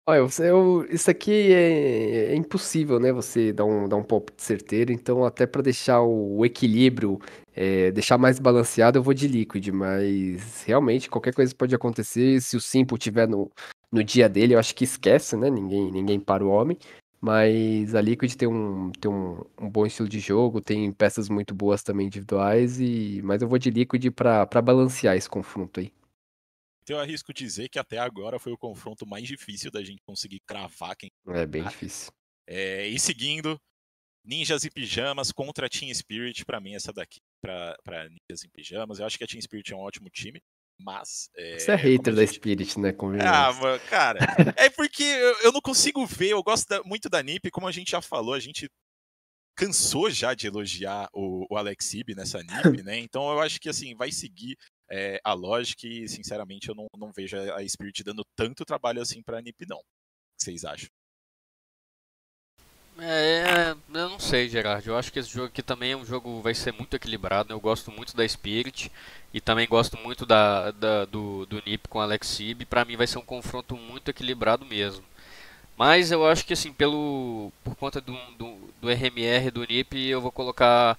Olha, você, eu, isso aqui é, é impossível, né? Você dar um, dar um palpite certeiro. Então, até para deixar o equilíbrio, é, deixar mais balanceado, eu vou de Liquid. Mas realmente qualquer coisa pode acontecer. Se o Simple tiver no, no dia dele, eu acho que esquece, né? Ninguém, ninguém para o homem. Mas a Liquid tem um, tem um, um bom estilo de jogo, tem peças muito boas também individuais. E, mas eu vou de Liquid para para balancear esse confronto aí. Então eu arrisco dizer que até agora foi o confronto mais difícil da gente conseguir cravar quem. É bem difícil. É, e seguindo, Ninjas e Pijamas contra Team Spirit. Pra mim, essa daqui, pra Ninjas e Pijamas. Eu acho que a Team Spirit é um ótimo time, mas. É, Você é como hater a da gente- Spirit, né? Ah, mano, cara, é porque eu, eu não consigo ver, eu gosto da- muito da NiP, como a gente já falou, a gente cansou já de elogiar o, o Alex Sib nessa NiP, né? Então eu acho que assim, vai seguir é, a lógica e, sinceramente, eu não, não vejo a a Spirit dando tanto trabalho assim pra NiP, não. O que vocês acham? É, eu não sei, Gerard. Eu acho que esse jogo aqui também é um jogo vai ser muito equilibrado. né? Eu gosto muito da Spirit e também gosto muito da, da- do, do Nip com Alex Sib. Pra mim vai ser um confronto muito equilibrado mesmo. Mas eu acho que assim, pelo por conta do, do, do RMR do Nip, eu vou colocar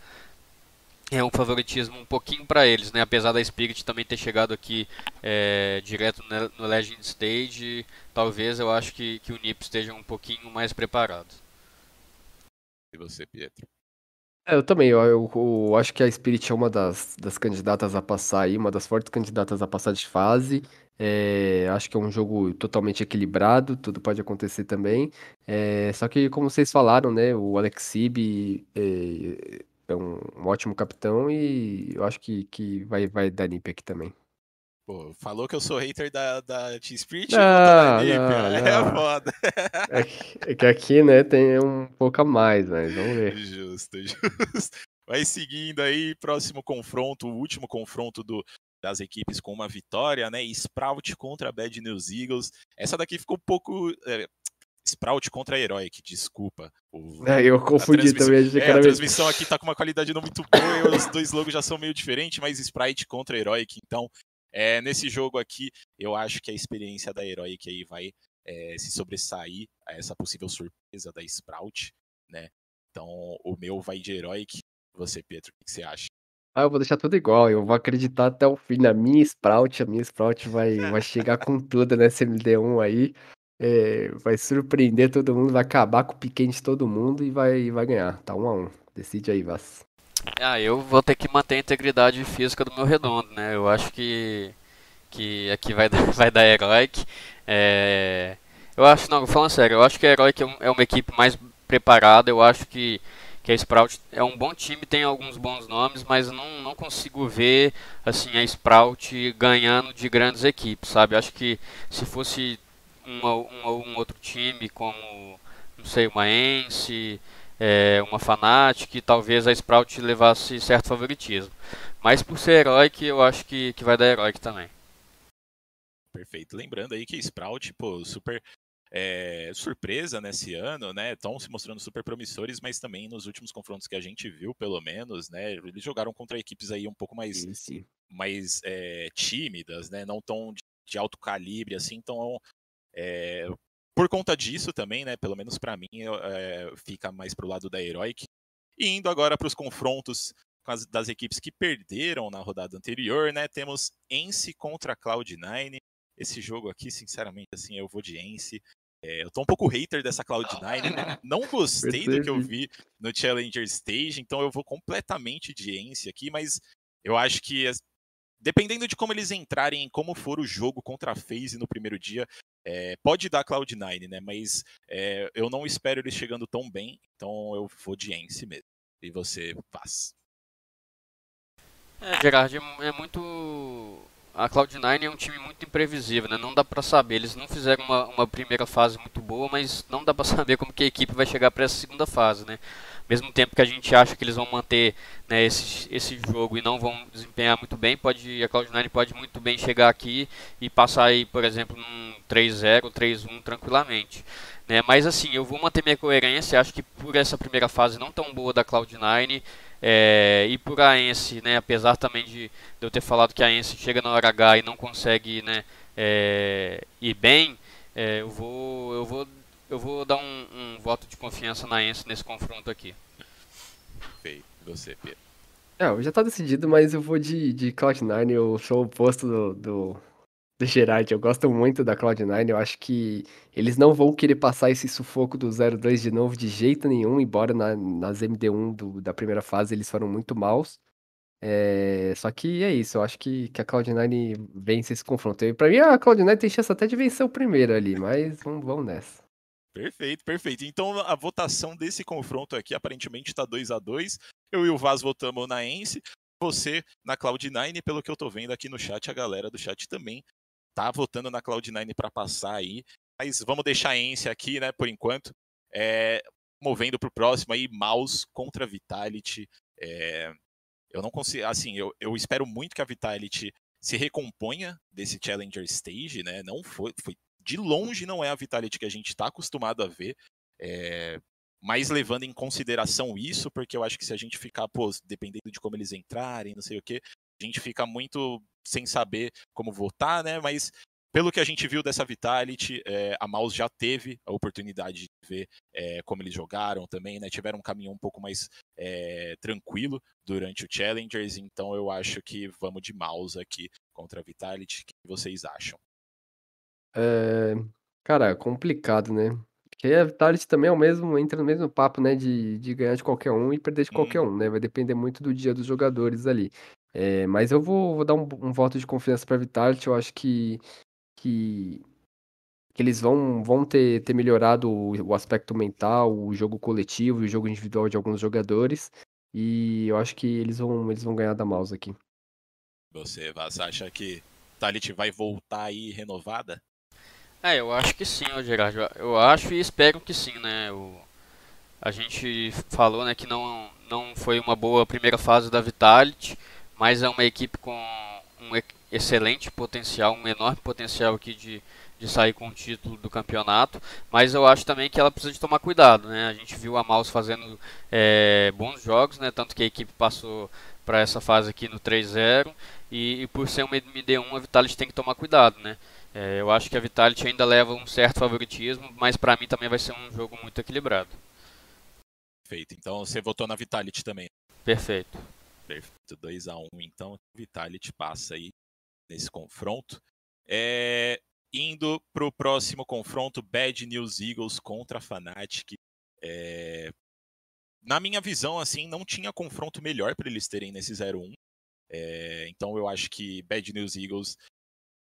é um favoritismo um pouquinho pra eles, né? Apesar da Spirit também ter chegado aqui é, direto no Legend Stage, talvez eu acho que, que o Nip esteja um pouquinho mais preparado. E você, Pietro? É, eu também, eu, eu- eu acho que a Spirit é uma das, das candidatas a passar aí, uma das fortes candidatas a passar de fase. É, acho que é um jogo totalmente equilibrado, tudo pode acontecer também. É, só que, como vocês falaram, né, o Alex Sib é, é um, um ótimo capitão e eu acho que, que vai, vai dar NiP aqui também. Pô, falou que eu sou hater da, da Team Spirit Não, não, é não. foda. É que, é que aqui, né, tem um pouco a mais, mas vamos ver. Justo, justo. Vai seguindo aí, próximo confronto, o último confronto do, das equipes com uma vitória, né? Sprout contra Bad News Eagles. Essa daqui ficou um pouco. é, Sprout contra Heroic, desculpa. O, É, eu confundi também. é, a transmissão aqui tá com uma qualidade não muito boa, e os dois logos já são meio diferentes, mas Sprite contra Heroic, então é, nesse jogo aqui, eu acho que a experiência da Heroic aí vai é, se sobressair a essa possível surpresa da Sprout, né? Então o meu vai de Heroic. Você, Pedro, o que você acha? Ah, eu vou deixar tudo igual. Eu vou acreditar até o fim na minha Sprout. A minha Sprout vai, vai chegar com tudo nessa MD1 aí. É, vai surpreender todo mundo, vai acabar com o piquete de todo mundo e vai, vai ganhar. Tá um a um. Decide aí, Vas. Ah, eu vou ter que manter a integridade física do meu redondo, né? Eu acho que que aqui vai dar, vai dar Heroic. É, eu acho, não, falando sério, eu acho que a Heroic é, é uma equipe mais preparada. Eu acho que, que a Sprout é um bom time, tem alguns bons nomes, mas não, não consigo ver assim a Sprout ganhando de grandes equipes, sabe? Acho que se fosse uma, uma- um outro time como, não sei, uma Ence, é, uma Fnatic, talvez a Sprout levasse certo favoritismo. Mas por ser Heroic, eu acho que, que vai dar Heroic também. Perfeito. Lembrando aí que Sprout, pô, super é, surpresa nesse ano, né? Estão se mostrando super promissores, mas também nos últimos confrontos que a gente viu, pelo menos, né? Eles jogaram contra equipes aí um pouco mais, Sim, sim. mais é, tímidas, né? Não tão de, de alto calibre, assim. Então, é, por conta disso também, né? Pelo menos pra mim, é, fica mais pro lado da Heroic. E indo agora para os confrontos as- das equipes que perderam na rodada anterior, né? Temos Ence contra Cloud9. Esse jogo aqui, sinceramente, assim, eu vou de Ence. É, eu tô um pouco hater dessa Cloud9, né? Não gostei do que eu vi no Challenger Stage, então eu vou completamente de Ence aqui, mas eu acho que dependendo de como eles entrarem, em como for o jogo contra a FaZe no primeiro dia, é, pode dar Cloud9, né? Mas é, eu não espero eles chegando tão bem, então eu vou de Ence mesmo. E você faz. É, Gerard, é, é muito. A Cloud9 é um time muito imprevisível, né? Não dá pra saber. Eles não fizeram uma, uma primeira fase muito boa, mas não dá pra saber como que a equipe vai chegar pra essa segunda fase, né? Mesmo tempo que a gente acha que eles vão manter né, esse, esse jogo e não vão desempenhar muito bem, pode a Cloud9 pode muito bem chegar aqui e passar aí, por exemplo, num 3-0, 3-1 tranquilamente. Né? Mas assim, eu vou manter minha coerência, acho que por essa primeira fase não tão boa da Cloud9, é, e por a Ence, né, apesar também de, de eu ter falado que a Ence chega na hora H e não consegue né, é, ir bem, é, eu, vou, eu, vou, eu vou dar um, um voto de confiança na Ence nesse confronto aqui. Feito. E você, Pedro. É, já tá decidido, mas eu vou de, de Cloud9. Eu sou o oposto do, do, do Gerard. Eu gosto muito da Cloud9. Eu acho que eles não vão querer passar esse sufoco do 0-2 de novo de jeito nenhum, embora na- nas MD1 do- da primeira fase eles foram muito maus. É, só que é isso, eu acho que, que a Cloud9 vence esse confronto. E pra mim, a Cloud9 tem chance até de vencer o primeiro ali, mas vamos, vamos nessa. Perfeito, perfeito. Então a votação desse confronto aqui aparentemente está 2 a 2 Eu e o Vaz votamos na Ence, você na Cloud9, pelo que eu tô vendo aqui no chat, a galera do chat também tá votando na Cloud9 para passar aí. Mas vamos deixar a Ence aqui, né, por enquanto. É, movendo pro próximo aí, Mouse contra Vitality. É, eu não consigo, assim, eu, eu espero muito que a Vitality se recomponha desse Challenger Stage, né? Não foi, foi de longe não é a Vitality que a gente está acostumado a ver. É, mas levando em consideração isso, porque eu acho que se a gente ficar, pô, dependendo de como eles entrarem, não sei o que, a gente fica muito sem saber como votar, né? Mas pelo que a gente viu dessa Vitality, é, a Mouse já teve a oportunidade de ver é, como eles jogaram também, né? Tiveram um caminho um pouco mais é, tranquilo durante o Challengers, então eu acho que vamos de Mouse aqui contra a Vitality. O que vocês acham? É, cara, complicado, né? Porque a Vitality também é o mesmo, entra no mesmo papo, né? De, de ganhar de qualquer um e perder de qualquer um, né? Vai depender muito do dia dos jogadores ali. É, mas eu vou, vou dar um, um voto de confiança pra Vitality. Eu acho que, que, que eles vão, vão ter, ter melhorado o, o aspecto mental, o jogo coletivo e o jogo individual de alguns jogadores. E eu acho que eles vão, eles vão ganhar da mouse aqui. Você, Vaz, acha que Vitality vai voltar aí renovada? É, eu acho que sim, ô Gerard. Eu- acho e espero que sim, né? O, a gente falou né, que não, não foi uma boa primeira fase da Vitality, mas é uma equipe com um excelente potencial, um enorme potencial aqui de, de sair com o título do campeonato, mas eu acho também que ela precisa de tomar cuidado, né? A gente viu a Maus fazendo é, bons jogos, né? Tanto que a equipe passou para essa fase aqui no 3-0 e, e, por ser uma MD1 a Vitality tem que tomar cuidado, né? É, eu acho que a Vitality ainda leva um certo favoritismo, mas para mim também vai ser um jogo muito equilibrado. Perfeito. Então você votou na Vitality também. Perfeito. Perfeito. 2 a 1 então. Vitality passa aí nesse confronto. É, indo para o próximo confronto, Bad News Eagles contra Fnatic. É, na minha visão, assim, não tinha confronto melhor para eles terem nesse 0-1. É, então eu acho que Bad News Eagles,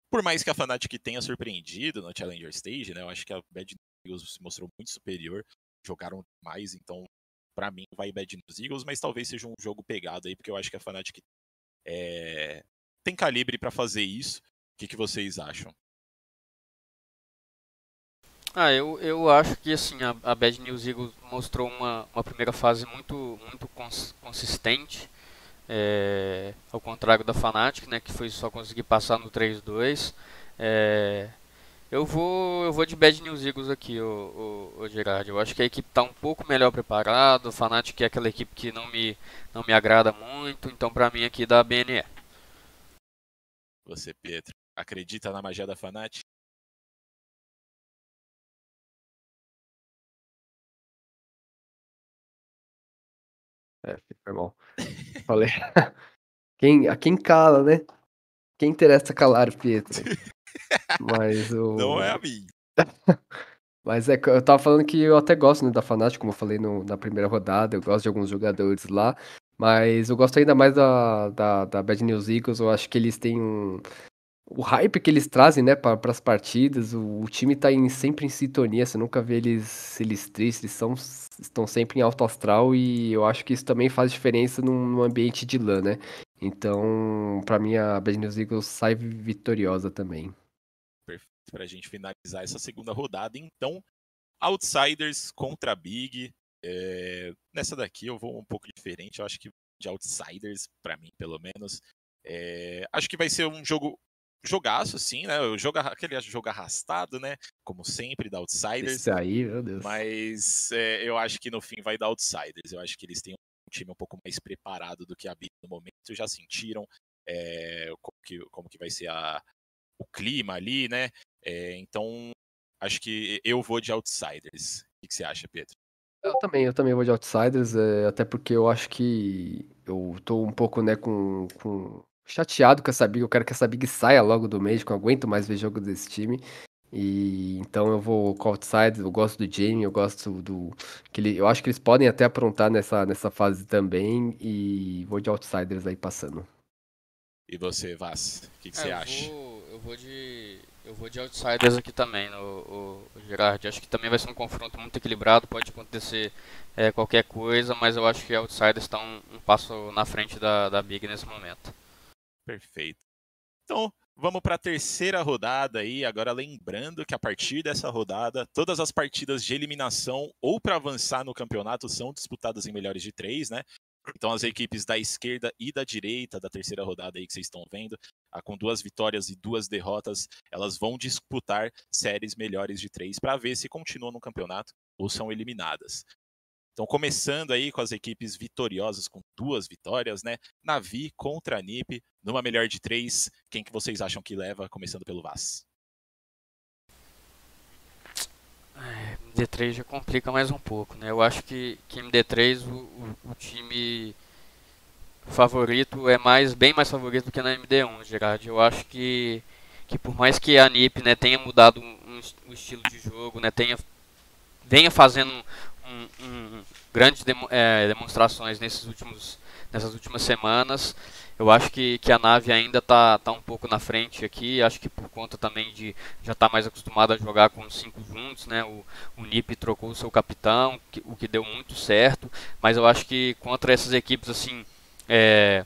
por mais que a Fnatic tenha surpreendido no Challenger Stage, né, eu acho que a Bad News se mostrou muito superior, jogaram mais, então para mim vai Bad News Eagles, mas talvez seja um jogo pegado aí, porque eu acho que a Fnatic é, tem calibre para fazer isso. O que, que vocês acham? Ah, eu, eu acho que assim a, a Bad News Eagles mostrou uma, uma primeira fase muito, muito cons, consistente, é, ao contrário da Fnatic, né, que foi só conseguir passar no 3-2. É, eu vou eu vou de Bad News Eagles aqui, o, o, o Gerard. Eu acho que a equipe está um pouco melhor preparada. O Fnatic é aquela equipe que não me, não me agrada muito, então para mim aqui dá BNE. Você, Pedro, acredita na magia da Fnatic? É, foi mal. Falei. Quem, a quem cala, né? Quem interessa calar, Pietro? Mas o. Não é a mim. Mas é, eu tava falando que eu até gosto né, da Fnatic, como eu falei no, na primeira rodada, eu gosto de alguns jogadores lá, mas eu gosto ainda mais da, da, da Bad News Eagles, eu acho que eles têm um, o hype que eles trazem, né, para as partidas, o, o, time tá em, sempre em sintonia, você nunca vê eles, eles tristes, eles são, estão sempre em alto astral e eu acho que isso também faz diferença num, num ambiente de LAN, né? Então, para mim, a Bad News Eagles sai vitoriosa também. Perfeito, a gente finalizar essa segunda rodada, então, Outsiders contra Big. É... Nessa daqui eu vou um pouco diferente, eu acho que de Outsiders, para mim, pelo menos. É... Acho que vai ser um jogo jogaço, sim, né? O jogo, aquele jogo arrastado, né? Como sempre, da Outsiders. Isso aí, meu Deus. Mas é, eu acho que no fim vai dar Outsiders. Eu acho que eles têm um time um pouco mais preparado do que a Big no momento. Já sentiram é, como, que, como que vai ser a, o clima ali, né? É, então, acho que eu vou de Outsiders. O que, que você acha, Pedro? Eu também, eu também vou de Outsiders, é, até porque eu acho que eu tô um pouco, né, com, com chateado com essa Big. Eu quero que essa Big saia logo do Magic. Eu não aguento mais ver jogo desse time. E então eu vou com outside, eu gosto do Jamie, eu gosto do. Que ele, eu acho que eles podem até aprontar nessa, nessa fase também. E vou de outsiders aí passando. E você, Vaz, o que, que é, você eu acha? Vou, eu vou de. Eu vou de outsiders aqui também, no, o, o Gerard. Acho que também vai ser um confronto muito equilibrado, pode acontecer é, qualquer coisa, mas eu acho que outsiders estão um, um passo na frente da, da Big nesse momento. Perfeito. Então, vamos para a terceira rodada aí. Agora, lembrando que a partir dessa rodada, todas as partidas de eliminação ou para avançar no campeonato são disputadas em melhores de três, né? Então, as equipes da esquerda e da direita da terceira rodada aí que vocês estão vendo, com duas vitórias e duas derrotas, elas vão disputar séries melhores de três para ver se continuam no campeonato ou são eliminadas. Então, começando aí com as equipes vitoriosas, com duas vitórias, né? Navi contra a NiP, numa melhor de três. Quem que vocês acham que leva, começando pelo Vaz? É, MD3 já complica mais um pouco, né? Eu acho que, que MD3 o, o, o, time favorito é mais bem mais favorito do que na MD1, Gerard. Eu acho que, que por mais que a NiP né, tenha mudado um, um, o estilo de jogo, né, tenha venha fazendo um, um, grandes é, demonstrações nesses últimos, nessas últimas semanas. Eu acho que, que a nave ainda está tá um pouco na frente aqui. Acho que por conta também de já estar tá mais acostumado a jogar com os cinco juntos, né? O, o NIP trocou o seu capitão, que, o que deu muito certo. Mas eu acho que contra essas equipes assim. É,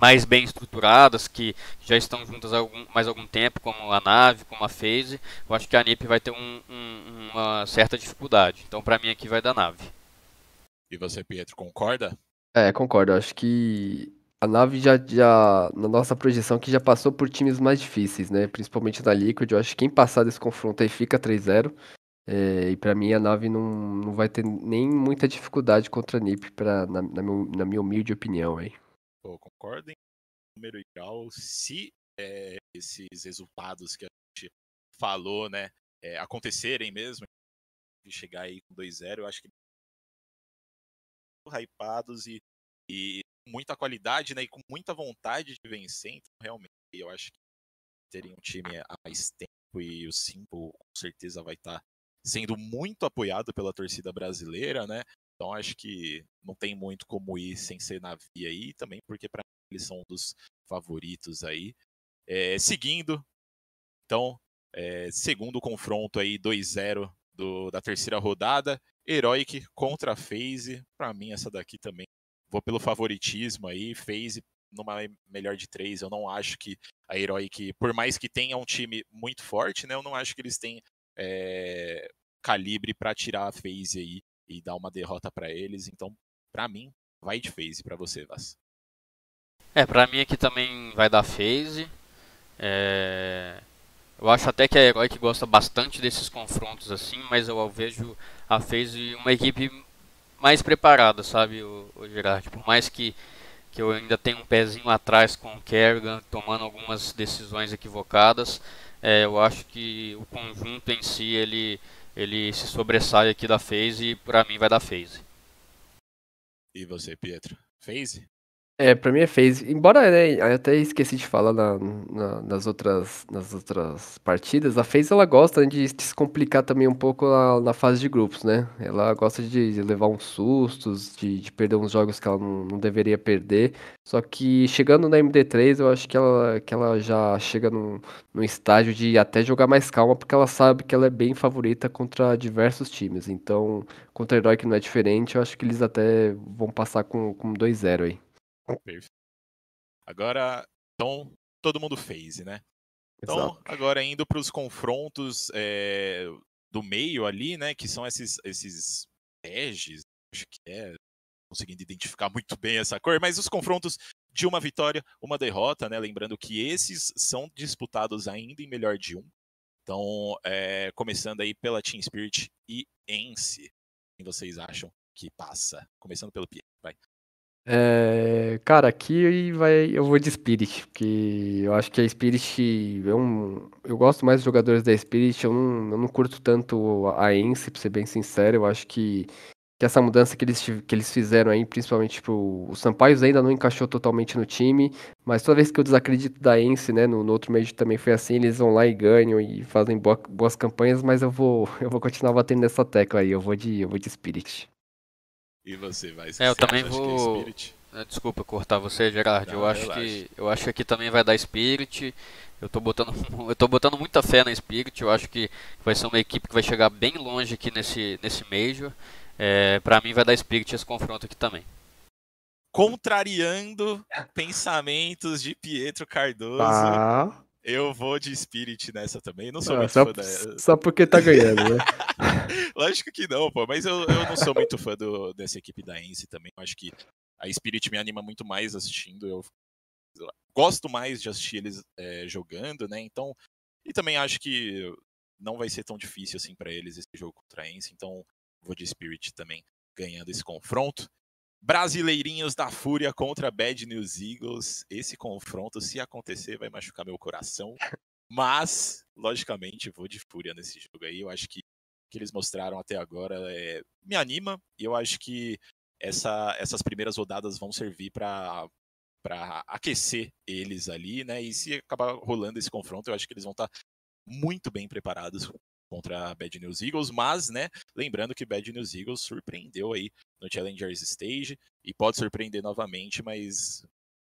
mais bem estruturadas, que já estão juntas há algum, mais algum tempo, como a nave, como a phase, eu acho que a NIP vai ter um, um, uma certa dificuldade. Então, para mim, aqui vai dar nave. E você, Pietro, concorda? É, concordo. Eu acho que a nave já, já, na nossa projeção, que já passou por times mais difíceis, né? Principalmente da Liquid. Eu acho que quem passar desse confronto aí fica 3-0. É, e pra mim a nave não, não vai ter nem muita dificuldade contra a NiP, pra, na, na, meu- na minha humilde opinião aí. Pô, concordem? Número ideal, se é, esses resultados que a gente falou, né, é, acontecerem mesmo, de chegar aí com 2-0, eu acho que hypados e, e muita qualidade, né, e com muita vontade de vencer, então realmente eu acho que terem um time há mais tempo e o Simple com certeza vai estar sendo muito apoiado pela torcida brasileira, né? Então acho que não tem muito como ir sem ser Navi aí, também porque para eles são um dos favoritos aí. É, seguindo, então, é, segundo confronto aí, 2-0 do- da terceira rodada, Heroic contra FaZe. Para mim, essa daqui também vou pelo favoritismo aí. FaZe numa melhor de três. Eu não acho que a Heroic, por mais que tenha um time muito forte, né? Eu não acho que eles têm é, calibre para tirar a FaZe aí e dar uma derrota para eles. Então, para mim, vai de FaZe para você, Vas. É, pra mim aqui também vai dar phase. É, Eu acho até que a Heroic gosta bastante desses confrontos assim, mas eu vejo a phase uma equipe mais preparada, sabe, o, o Gerard? Por mais que, que eu ainda tenha um pezinho atrás com o Kerrigan tomando algumas decisões equivocadas, é, eu acho que o conjunto em si ele, ele se sobressai aqui da phase e pra mim vai dar phase. E você, Pietro? FaZe? É, pra mim é phase. Embora, né, eu até esqueci de falar na- na- nas, outras, nas outras partidas, a phase ela gosta de se complicar também um pouco na, na fase de grupos, né? Ela gosta de, levar uns sustos, de, de perder uns jogos que ela não, não deveria perder. Só que chegando na MD3, eu acho que ela, que ela já chega num, num estágio de até jogar mais calma, porque ela sabe que ela é bem favorita contra diversos times. Então, contra a Heroic não é diferente, eu acho que eles até vão passar com, com 2-0 aí. Perfeito. Agora, então, todo mundo FaZe, né? Então, Exato. agora indo para os confrontos é, do meio ali, né? Que são esses, esses beges, acho que é, conseguindo identificar muito bem essa cor, mas os confrontos de uma vitória, uma derrota, né? Lembrando que esses são disputados ainda em melhor de um. Então, é, começando aí pela Team Spirit e Ence. Quem vocês acham que passa? Começando pelo vai. É, cara, aqui vai, eu vou de Spirit, porque eu acho que a Spirit eu gosto mais dos jogadores da Spirit, eu não, eu não curto tanto a Ence, pra ser bem sincero, eu acho que, que essa mudança que eles, que eles fizeram aí, principalmente tipo, o Sampaio ainda não encaixou totalmente no time, mas toda vez que eu desacredito da Ence, né, no, no outro mês também foi assim, eles vão lá e ganham e fazem boa- boas campanhas, mas eu vou, eu vou continuar batendo nessa tecla aí, eu vou de, eu vou de Spirit. E você, vai? É, eu também é vou- Spirit? Ah, Desculpa cortar você, Gerard. Não, eu acho relaxa. que eu acho que aqui também vai dar Spirit. Eu tô botando eu tô botando muita fé na Spirit. Eu acho que vai ser uma equipe que vai chegar bem longe aqui nesse nesse Major. É, para mim vai dar Spirit esse confronto aqui também. Contrariando pensamentos de Pietro Cardoso, Ah, eu vou de Spirit nessa também. Não sou ah, muito só, fã da. só porque tá ganhando, né? Lógico que não, pô, mas eu, eu não sou muito fã do- dessa equipe da Ence também. Eu acho que a Spirit me anima muito mais assistindo. Eu gosto mais de assistir eles é, jogando, né? Então, e também acho que não vai ser tão difícil assim pra eles esse jogo contra a Ence. Então, vou de Spirit também ganhando esse confronto. Brasileirinhos da Fúria contra Bad News Eagles. Esse confronto, se acontecer, vai machucar meu coração. Mas, logicamente, vou de Fúria nesse jogo aí. Eu acho que o que eles mostraram até agora é, me anima. E eu acho que essa- essas primeiras rodadas vão servir para para aquecer eles ali, né? E se acabar rolando esse confronto, eu acho que eles vão estar muito bem preparados contra a Bad News Eagles, mas, né, lembrando que Bad News Eagles surpreendeu aí no Challengers Stage e pode surpreender novamente, mas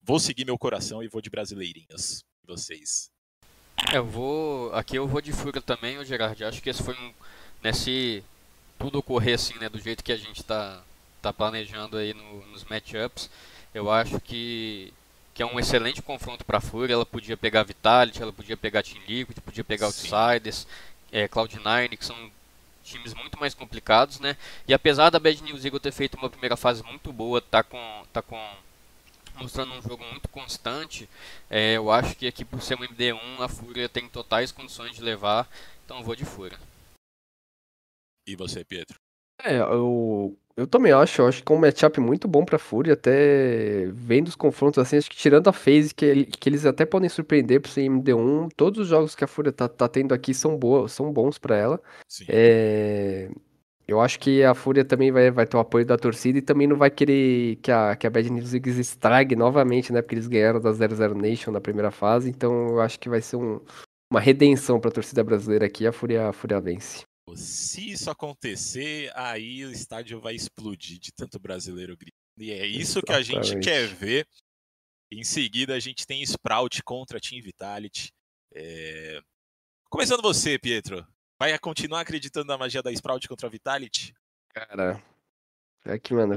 vou seguir meu coração e vou de brasileirinhas. Vocês? É, Eu vou aqui eu vou de Fúria também, o Gerard. Acho que esse foi um nesse tudo ocorrer assim, né, do jeito que a gente tá tá planejando aí no- nos matchups. Eu acho que que é um excelente confronto para a Fúria. Ela podia pegar Vitality, ela podia pegar Team Liquid, podia pegar Sim. É, Cloud9, que são times muito mais complicados, né? E apesar da Bad News Eagle ter feito uma primeira fase muito boa, tá com tá com mostrando um jogo muito constante, é, eu acho que aqui por ser um MD1 a Fúria tem totais condições de levar, então eu vou de Fúria. E você, Pietro? É, eu, eu também acho, eu acho que é um matchup muito bom pra Fúria, até vendo os confrontos assim, acho que tirando a phase, que, que eles até podem surpreender por ser MD1, todos os jogos que a Fúria tá, tá tendo aqui são, boa, são bons pra ela. É, eu acho que a Fúria também vai, vai ter o apoio da torcida e também não vai querer que a, que a Bad News League estrague novamente, né? Porque eles ganharam da 00 Nation na primeira fase, então eu acho que vai ser um- uma redenção pra torcida brasileira aqui, a Fúria, a Fúria vence. Se isso acontecer, aí o estádio vai explodir de tanto brasileiro gritando. E é isso que a gente Exatamente. quer ver. Em seguida, a gente tem Sprout contra Team Vitality. É, Começando você, Pietro. Vai continuar acreditando na magia da Sprout contra a Vitality? Cara, é que, mano,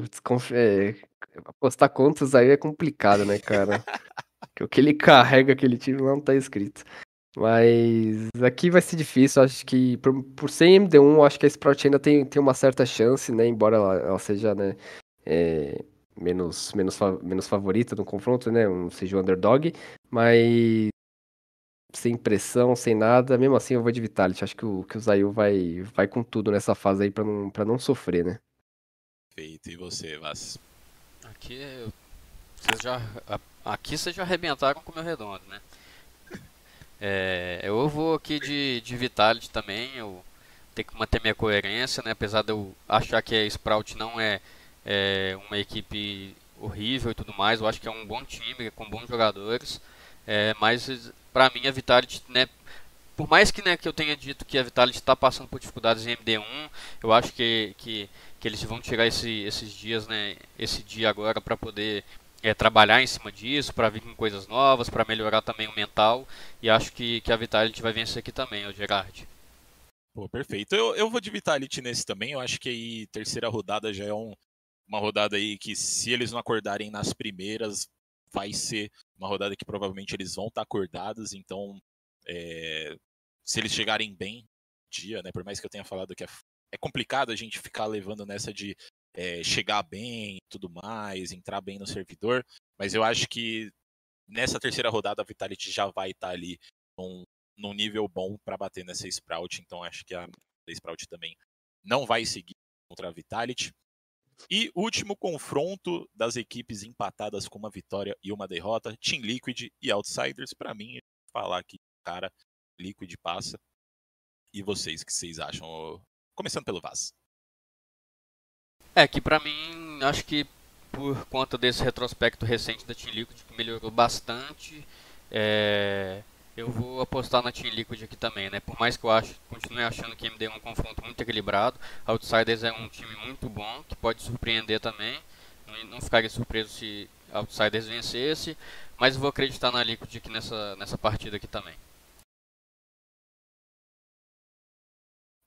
é, apostar contas aí é complicado, né, cara? Porque o que ele carrega aquele time não tá escrito. Mas aqui vai ser difícil, acho que por, por ser MD1, acho que a Sprout ainda tem, tem uma certa chance, né? Embora ela, ela seja, né, é, menos, menos, menos favorita no confronto, né? Um, seja o underdog, mas sem pressão, sem nada, mesmo assim eu vou de Vitality. Acho que o, que o Zayu vai, vai com tudo nessa fase aí pra não, pra não sofrer, né? Feito. E você, Vaz? Aqui eu- vocês já aqui vocês já arrebentaram com o meu redondo, né? É, eu vou aqui de, de Vitality também, eu tenho que manter minha coerência, né? Apesar de eu achar que a Sprout não é, é uma equipe horrível e tudo mais, eu acho que é um bom time, com bons jogadores. É, mas pra mim a Vitality, né? Por mais que, né, que eu tenha dito que a Vitality está passando por dificuldades em MD1, eu acho que, que, que eles vão tirar esse, esses dias, né, esse dia agora para poder é, trabalhar em cima disso, para vir com coisas novas, para melhorar também o mental. E acho que, que a Vitality vai vencer aqui também, o Gerard. Pô, perfeito. Eu, eu vou de Vitality nesse também. Eu acho que aí terceira rodada já é um- uma rodada aí que se eles não acordarem nas primeiras, vai ser uma rodada que provavelmente eles vão estar acordados. Então, é, se eles chegarem bem dia, né? Por mais que eu tenha falado que é, é complicado a gente ficar levando nessa de é, chegar bem e tudo mais, entrar bem no servidor, mas eu acho que nessa terceira rodada a Vitality já vai estar ali num, num nível bom para bater nessa Sprout, então acho que a, a Sprout também não vai seguir contra a Vitality. E último confronto das equipes empatadas com uma vitória e uma derrota, Team Liquid e Outsiders. Para mim, falar que cara, Liquid passa. E vocês, o que vocês acham? Começando pelo Vaz. É que pra mim, acho que por conta desse retrospecto recente da Team Liquid, que melhorou bastante, é, eu vou apostar na Team Liquid aqui também, né? Por mais que eu acho, continue achando que MD é um confronto muito equilibrado, Outsiders é um time muito bom, que pode surpreender também. Não- ficaria surpreso se Outsiders vencesse, mas vou acreditar na Liquid aqui nessa, nessa partida aqui também.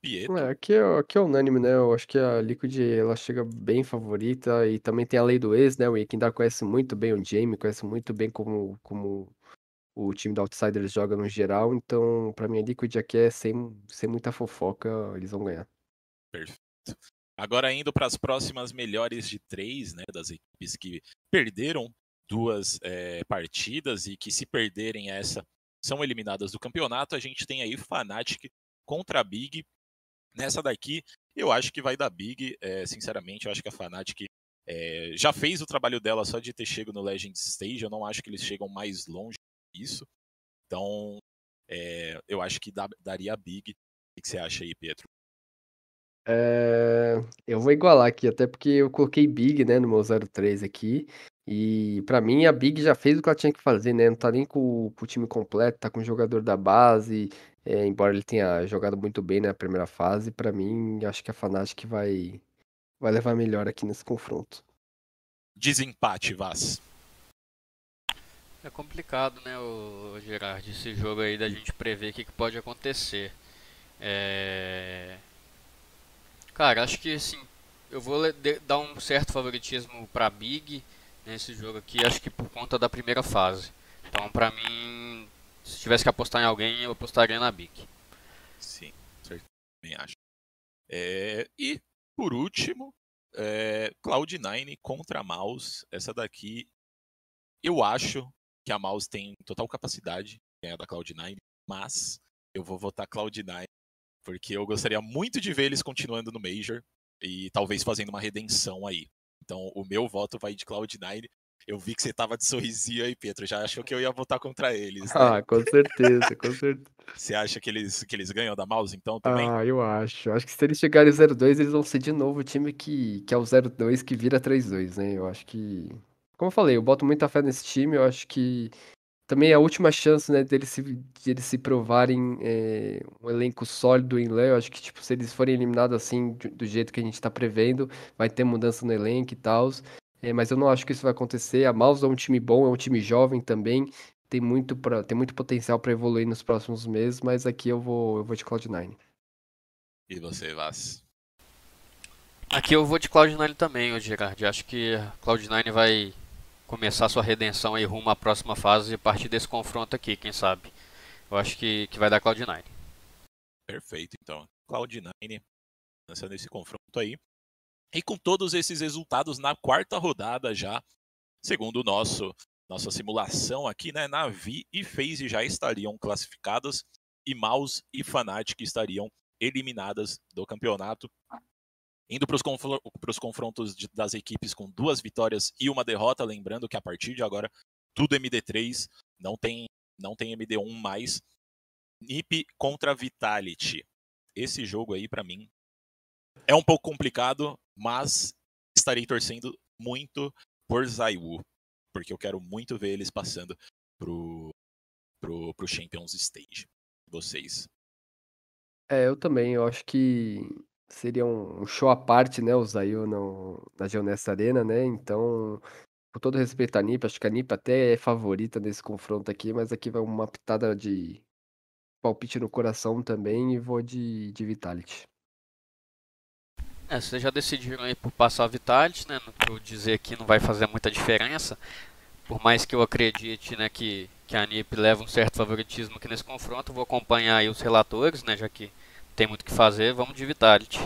Pietro. É, aqui, é, aqui é unânime, né? Eu acho que a Liquid ela chega bem favorita e também tem a lei do ex, né? O Ikindar conhece muito bem o Jamie, conhece muito bem como, como o time da Outsiders joga no geral. Então, pra mim, a Liquid aqui é sem, sem muita fofoca, eles vão ganhar. Perfeito. Agora indo para as próximas melhores de três, né, das equipes que perderam duas eh, partidas e que se perderem essa são eliminadas do campeonato. A gente tem aí Fnatic contra a Big. Nessa daqui, eu acho que vai dar Big. eh, sinceramente, eu acho que a Fnatic eh, já fez o trabalho dela só de ter chego no Legends Stage. Eu não acho que eles chegam mais longe disso. Então, eh, eu acho que dá- daria Big. O que você acha aí, Pietro? É, eu vou igualar aqui, até porque eu coloquei Big, né, no meu 03 aqui. E pra mim a Big já fez o que ela tinha que fazer, né? Não tá nem com, com o time completo, tá com o jogador da base. É, embora ele tenha jogado muito bem na primeira fase, pra mim acho que a Fnatic vai, vai levar melhor aqui nesse confronto. Desempate, Vaz. É complicado, né, o Gerard, esse jogo aí da gente prever o que, que pode acontecer. É... Cara, acho que assim, eu vou dar um certo favoritismo pra Big nesse jogo aqui, acho que por conta da primeira fase. Então, pra mim, se tivesse que apostar em alguém, eu apostaria na Big. Sim. Também acho. É, e, por último, é, Cloud9 contra Mouse. Essa daqui Eu acho que a Mouse tem total capacidade de ganhar da Cloud9, mas eu vou votar Cloud9 porque eu gostaria muito de ver eles continuando no Major e talvez fazendo uma redenção aí. Então, o meu voto vai de Cloud9. Eu vi que você tava de sorrisinho aí, Pedro. Já achou que eu ia votar contra eles. Né? Ah, com certeza, com certeza. Você acha que eles, que eles ganham da Mouse, então, também? Ah, eu acho. Acho que se eles chegarem 0-2, eles vão ser de novo o time que, que é o 0-2 que vira 3-2, né? Eu acho que. Como eu falei, eu boto muita fé nesse time. Eu acho que também é a última chance, né, deles se, de eles se provarem é, um elenco sólido em LAN. Eu acho que, tipo, se eles forem eliminados assim, do, do jeito que a gente tá prevendo, vai ter mudança no elenco e tal. É, mas eu não acho que isso vai acontecer. A Mouse é um time bom, é um time jovem também. Tem muito, pra, tem muito potencial para evoluir nos próximos meses, mas aqui eu vou, eu vou de Cloud9. E você, Vaz? Aqui eu vou de Cloud9 também, Gerard. Acho que Cloud9 vai começar sua redenção aí rumo à próxima fase a partir desse confronto aqui, quem sabe. Eu acho que, que vai dar Cloud9. Perfeito, então. Cloud9 lançando esse confronto aí. E com todos esses resultados na quarta rodada já, segundo o nosso nossa simulação aqui, né, Navi e FaZe já estariam classificadas e Mouse e Fnatic estariam eliminadas do campeonato. Indo para os confrontos de, das equipes com duas vitórias e uma derrota, lembrando que a partir de agora tudo MD3, não tem, não tem MD1 mais. NiP contra Vitality. Esse jogo aí, para mim, é um pouco complicado, mas estarei torcendo muito por Zaiwu, porque eu quero muito ver eles passando pro, pro, pro Champions Stage. Vocês. É, eu também. Eu acho que seria um show à parte, né? O Zayu na Geonessa Arena, né? Então, com todo respeito à NiP, acho que a NiP até é favorita nesse confronto aqui, mas aqui vai uma pitada de palpite no coração também e vou de, de Vitality. É, vocês já decidiram aí por passar a Vitality, né? No que eu dizer aqui não vai fazer muita diferença. Por mais que eu acredite, né, que, que a NiP leva um certo favoritismo aqui nesse confronto, vou acompanhar aí os relatores, né, já que tem muito o que fazer, vamos de Vitality.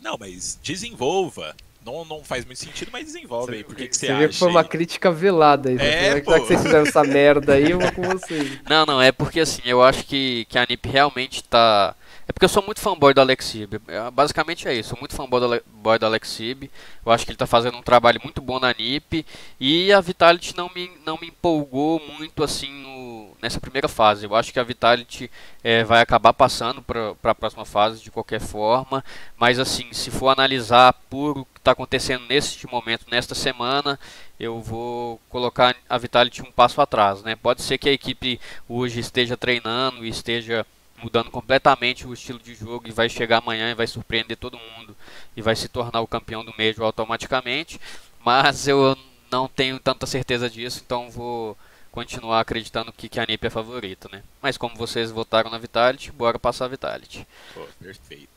Não, mas desenvolva. Não, não faz muito sentido, mas desenvolve aí. Por que, que você, Você acha? viu que foi uma crítica velada aí. É, né? Já pô. que vocês fizeram essa merda aí, eu vou com vocês. Não, não, é porque assim, eu acho que, que a NiP realmente tá. É porque eu sou muito fanboy do Alexib. É, Basicamente é isso, sou muito fanboy do, Ale- boy do Alexib. Eu acho que ele tá fazendo um trabalho muito bom na NiP. E a Vitality não me, não me empolgou muito assim no, nessa primeira fase. Eu acho que a Vitality é, vai acabar passando para a próxima fase de qualquer forma. Mas assim, se for analisar por o que está acontecendo neste momento, nesta semana, eu vou colocar a Vitality um passo atrás. Né? Pode ser que a equipe hoje esteja treinando e esteja mudando completamente o estilo de jogo e vai chegar amanhã e vai surpreender todo mundo e vai se tornar o campeão do Major automaticamente. Mas eu não tenho tanta certeza disso, então vou continuar acreditando que, que a NiP é favorita, né? Mas como vocês votaram na Vitality, bora passar a Vitality. Pô, perfeito.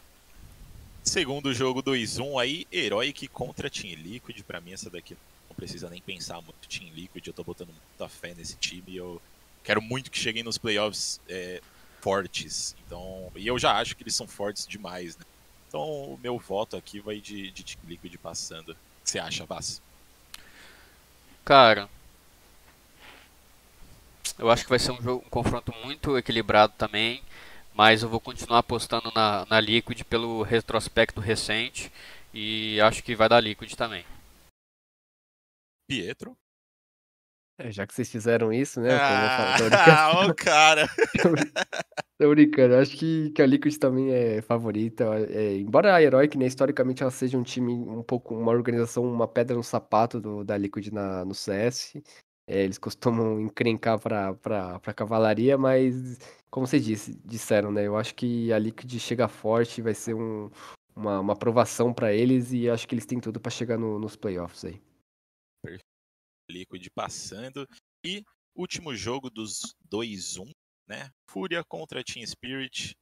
Segundo jogo 2-1 aí, Heroic contra Team Liquid. Pra mim, essa daqui não precisa nem pensar muito. Team Liquid, eu tô botando muita fé nesse time. Eu quero muito que cheguem nos playoffs é, fortes. Então, e eu já acho que eles são fortes demais, né? Então, o meu voto aqui vai de, de Team Liquid passando. O que você acha, Vaz? Cara, eu acho que vai ser um, jogo, um confronto muito equilibrado também, mas eu vou continuar apostando na, na Liquid pelo retrospecto recente e acho que vai dar Liquid também. Pietro? É, já que vocês fizeram isso, né? brincando. Ah, o cara! Tô brincando, acho que, que a Liquid também é favorita. é, embora a Heroic, né, historicamente, ela seja um time um pouco, uma organização, uma pedra no sapato do, da Liquid na, no CS. é, eles costumam encrencar pra, pra, pra cavalaria, mas, como vocês disse, disseram, né? Eu acho que a Liquid chega forte, vai ser um, uma, uma aprovação pra eles e acho que eles têm tudo pra chegar no- nos playoffs aí. Liquid passando. E último jogo dos 2-1, né? Fúria contra Team Spirit.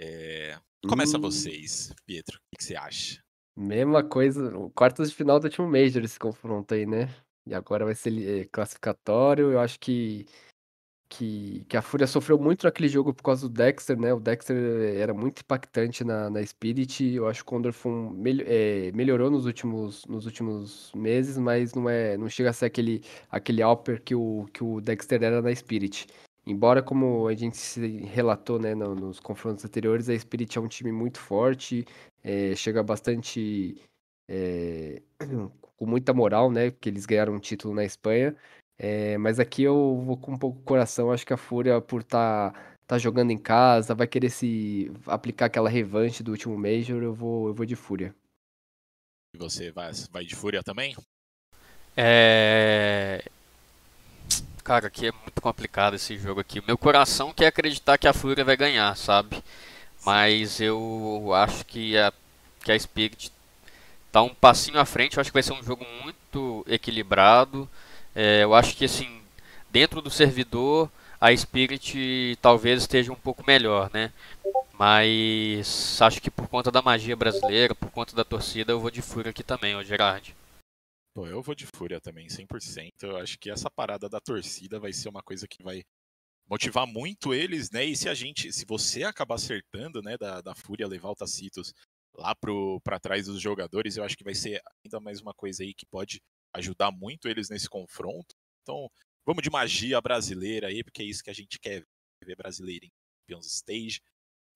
É, Começa Hum. vocês, Pietro. O que você acha? Mesma coisa, o quartos de final do último Major esse confronto aí, né? E agora vai ser é, classificatório. Eu acho que que, que a Fúria sofreu muito naquele jogo por causa do Dexter, né? O Dexter era muito impactante na, na Spirit. Eu acho que o Condor um, mel, é, melhorou nos últimos, nos últimos meses, mas não, é, não chega a ser aquele, aquele Alper que o, que o Dexter era na Spirit. Embora, como a gente relatou né, no, nos confrontos anteriores, a Spirit é um time muito forte, é, chega bastante. É, com muita moral, né? Porque eles ganharam um título na Espanha. É, mas aqui eu vou com um pouco de coração. Acho que a Fúria, por estar tá, tá jogando em casa, vai querer se aplicar aquela revanche do último Major. Eu vou, eu vou de Fúria. E você vai, vai de Fúria também? É. Cara, aqui é muito complicado esse jogo aqui. Meu coração quer acreditar que a Fúria vai ganhar, sabe? Mas eu acho que a, que a Spirit tá um passinho à frente. Eu acho que vai ser um jogo muito equilibrado. É, eu acho que assim, dentro do servidor, a Spirit talvez esteja um pouco melhor, né? Mas acho que por conta da magia brasileira, por conta da torcida, eu vou de Fúria aqui também, ô Gerard. Pô, eu vou de Fúria também, 100%. Eu acho que essa parada da torcida vai ser uma coisa que vai motivar muito eles, né? E se a gente, se você acabar acertando, né, da, da Fúria levar o Tacitos lá para trás dos jogadores, eu acho que vai ser ainda mais uma coisa aí que pode ajudar muito eles nesse confronto. Então, vamos de magia brasileira aí, porque é isso que a gente quer ver brasileiro em Champions Stage.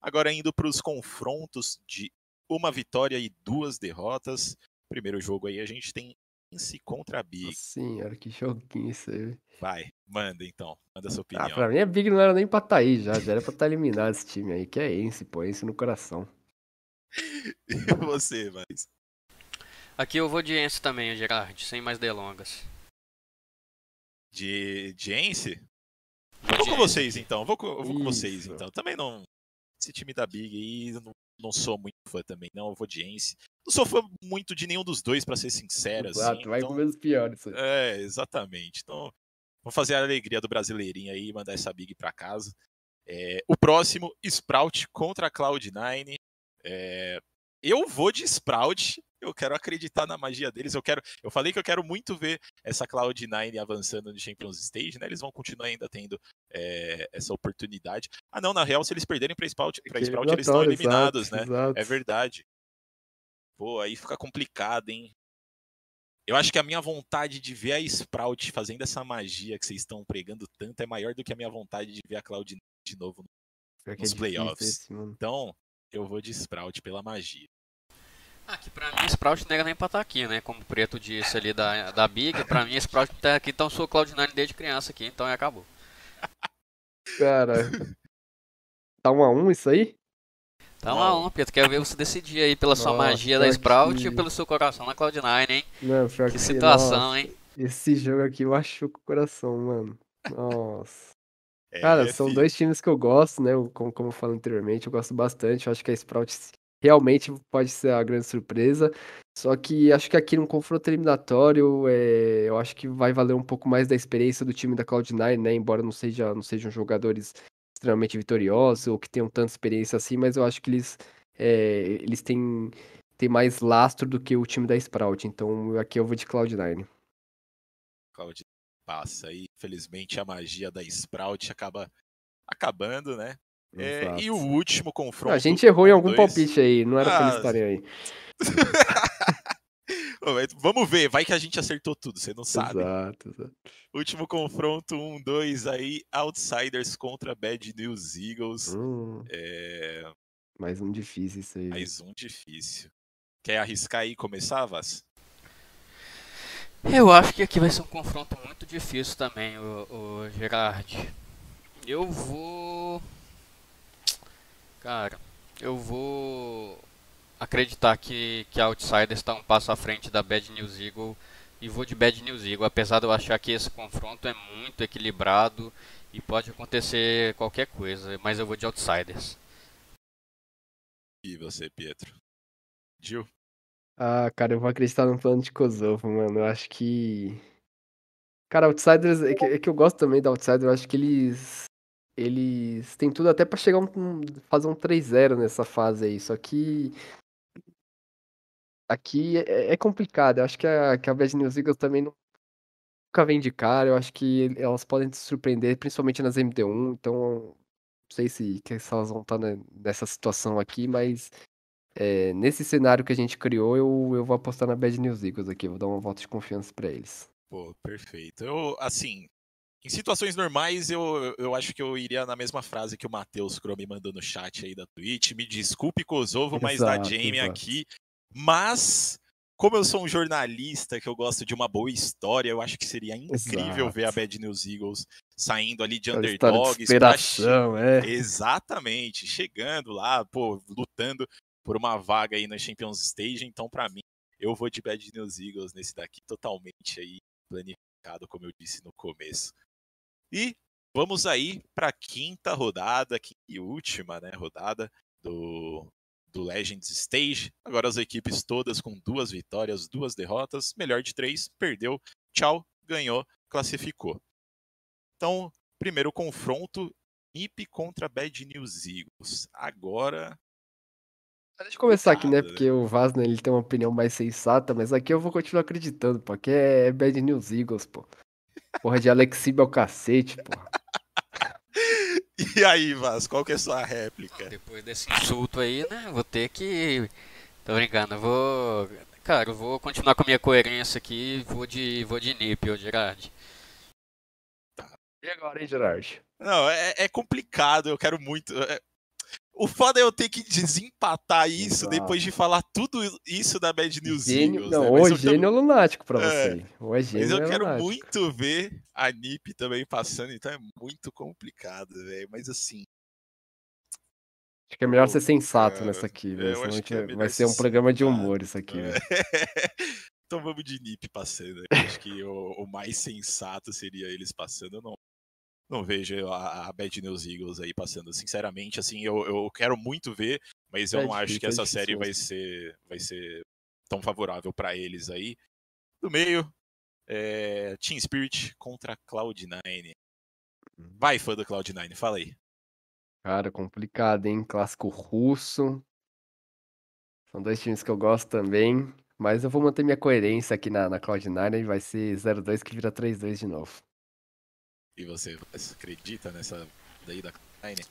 Agora indo para os confrontos de uma vitória e duas derrotas. Primeiro jogo aí a gente tem Ince contra Big. Senhora, que joguinho isso aí. Vai, manda então, manda sua Ah, opinião. pra mim a Big não era nem pra tá aí já, já era pra tá eliminado esse time aí, que é Ence, pô, Ence no coração. e você, mas Aqui eu vou de Ence também, Gerard, sem mais delongas. de, de Ence? Vou com vocês então, vou vou com vocês então. Também não. Esse time da Big aí, não, não sou muito fã também, não. Eu vou de Ence. Não sou fã muito de nenhum dos dois, pra ser sincero. Exato, assim, vai então- com menos pior isso aí. É, exatamente. Então, vamos fazer a alegria do brasileirinho aí e mandar essa Big pra casa. É, o próximo, Sprout contra a Cloud9. É, eu vou de Sprout. Eu quero acreditar na magia deles. Eu quero. Eu falei que eu quero muito ver essa Cloud9 avançando no Champions Stage, né? Eles vão continuar ainda tendo é, essa oportunidade. Ah, não, na real, se eles perderem pra Sprout, pra Sprout eles estão eliminados, exato, né? exato. É verdade. Pô, aí fica complicado, hein? Eu acho que a minha vontade de ver a Sprout fazendo essa magia que vocês estão pregando tanto é maior do que a minha vontade de ver a Cloud de novo. Que nos difícil playoffs. Então, eu vou de Sprout pela magia. Ah, que pra mim Sprout não era nem pra estar aqui, né? Como o Preto disse ali da, da Big, pra mim Sprout tá aqui, então eu sou Cloud9 desde criança aqui, então acabou. Cara, tá um a um isso aí? Tá uma honra, Preto, quero ver você decidir aí pela sua Nossa, magia da que- Sprout e pelo seu coração na Cloud9, hein? Não, pior Que que situação, nossa, hein? Esse jogo aqui machuca o coração, mano. Nossa. Cara, É, são fi, dois times que eu gosto, né? Como, como eu falei anteriormente, eu gosto bastante. Eu acho que a Sprout realmente pode ser a grande surpresa. Só que acho que aqui no confronto eliminatório, é, eu acho que vai valer um pouco mais da experiência do time da Cloud9, né? Embora não, seja, não sejam jogadores extremamente vitoriosos ou que tenham tanta experiência assim, mas eu acho que eles, é, eles têm, têm mais lastro do que o time da Sprout. Então aqui eu vou de Cloud9. Cloud passa e felizmente a magia da Sprout acaba acabando, né? É, e o último confronto. A gente errou em um, algum dois. palpite aí, não era pra eles Ah, estarem aí. Vamos ver, vai que a gente acertou tudo, você não sabe. Exato, exato. Último confronto, um, dois aí, Outsiders contra Bad News Eagles. Hum, É, mais um difícil isso aí. mais um difícil. Quer arriscar aí e começar, Vaz? Eu acho que aqui vai ser um confronto muito difícil também, o, o Gerard. Eu vou. Cara, eu vou acreditar que, que a Outsiders está um passo à frente da Bad News Eagle e vou de Bad News Eagle, apesar de eu achar que esse confronto é muito equilibrado e pode acontecer qualquer coisa, mas eu vou de Outsiders. E você, Pietro? Gil? Ah, cara, eu vou acreditar no plano de Kosovo, mano. Eu acho que. Cara, Outsiders, é que, é que eu gosto também da Outsiders, eu acho que eles. Eles têm tudo até pra chegar um, fazer um 3-0 nessa fase aí. Só que. Aqui é, é complicado. Eu acho que a, que a Bad News Eagles também não, nunca vem de cara, eu acho que elas podem te surpreender, principalmente nas MD1, então não sei se, se elas vão estar né, nessa situação aqui, mas é, nesse cenário que a gente criou, eu, eu vou apostar na Bad News Eagles aqui, vou dar uma volta de confiança pra eles. Pô, perfeito. Eu, assim, em situações normais, eu, eu acho que eu iria na mesma frase que o Matheus Cro me mandou no chat aí da Twitch. Me desculpe, Kosovo, mas da Exato, Jamie exato. aqui. Mas, como eu sou um jornalista que eu gosto de uma boa história, eu acho que seria incrível ver a Exato. Bad News Eagles saindo ali de história de underdogs. pra é. Exatamente, chegando lá, pô, lutando por uma vaga aí na Champions Stage, então pra mim, eu vou de Bad News Eagles nesse daqui, totalmente aí planificado, como eu disse no começo. E vamos aí pra quinta rodada, quinta e última, né, rodada do, do Legends Stage. Agora as equipes todas com duas vitórias, duas derrotas, melhor de três, perdeu, tchau, ganhou, classificou. Então, primeiro confronto, NiP contra Bad News Eagles. Agora, Deixa eu começar aqui, né? Complicado, né? Porque o Vasner ele tem uma opinião mais sensata, mas aqui eu vou continuar acreditando, pô. Aqui é Bad News Eagles, pô. Porra de Alexib ao cacete, pô. e aí, Vaz, qual que é a sua réplica? Depois desse insulto aí, né? Vou ter que. Tô brincando, eu vou. Cara, eu vou continuar com a minha coerência aqui. Vou de. Vou de Nip, ô Gerard. E agora, hein, Gerard? Não, é, é complicado, eu quero muito. é- O foda é eu ter que desempatar isso Exato. depois de falar tudo isso da Bad News Gênio, Eagles. não, né? Mas é eu gênio ou lunático pra É, você. É gênio Mas eu é quero lunático. muito ver a NiP também passando, então é muito complicado, velho. Mas assim, Acho que é melhor Pô, ser sensato cara, nessa aqui, velho. É vai- ser um programa de humor isso aqui, velho. então vamos de NiP passando. Acho que o, o mais sensato seria eles passando. Eu não, não vejo a, a Bad News Eagles aí passando. Sinceramente, assim, eu, eu quero muito ver, mas eu É não acho que difícil, é essa série difícil vai ser, vai ser tão favorável pra eles aí. Do meio, é, Team Spirit contra Cloud9. Vai, fã do Cloud9, fala aí. Cara, complicado, hein? Clássico russo. São dois times que eu gosto também. Mas eu vou manter minha coerência aqui na, na Cloud9 e vai ser 0-2 que vira 3-2 de novo. E você, acredita nessa daí da Cloud9?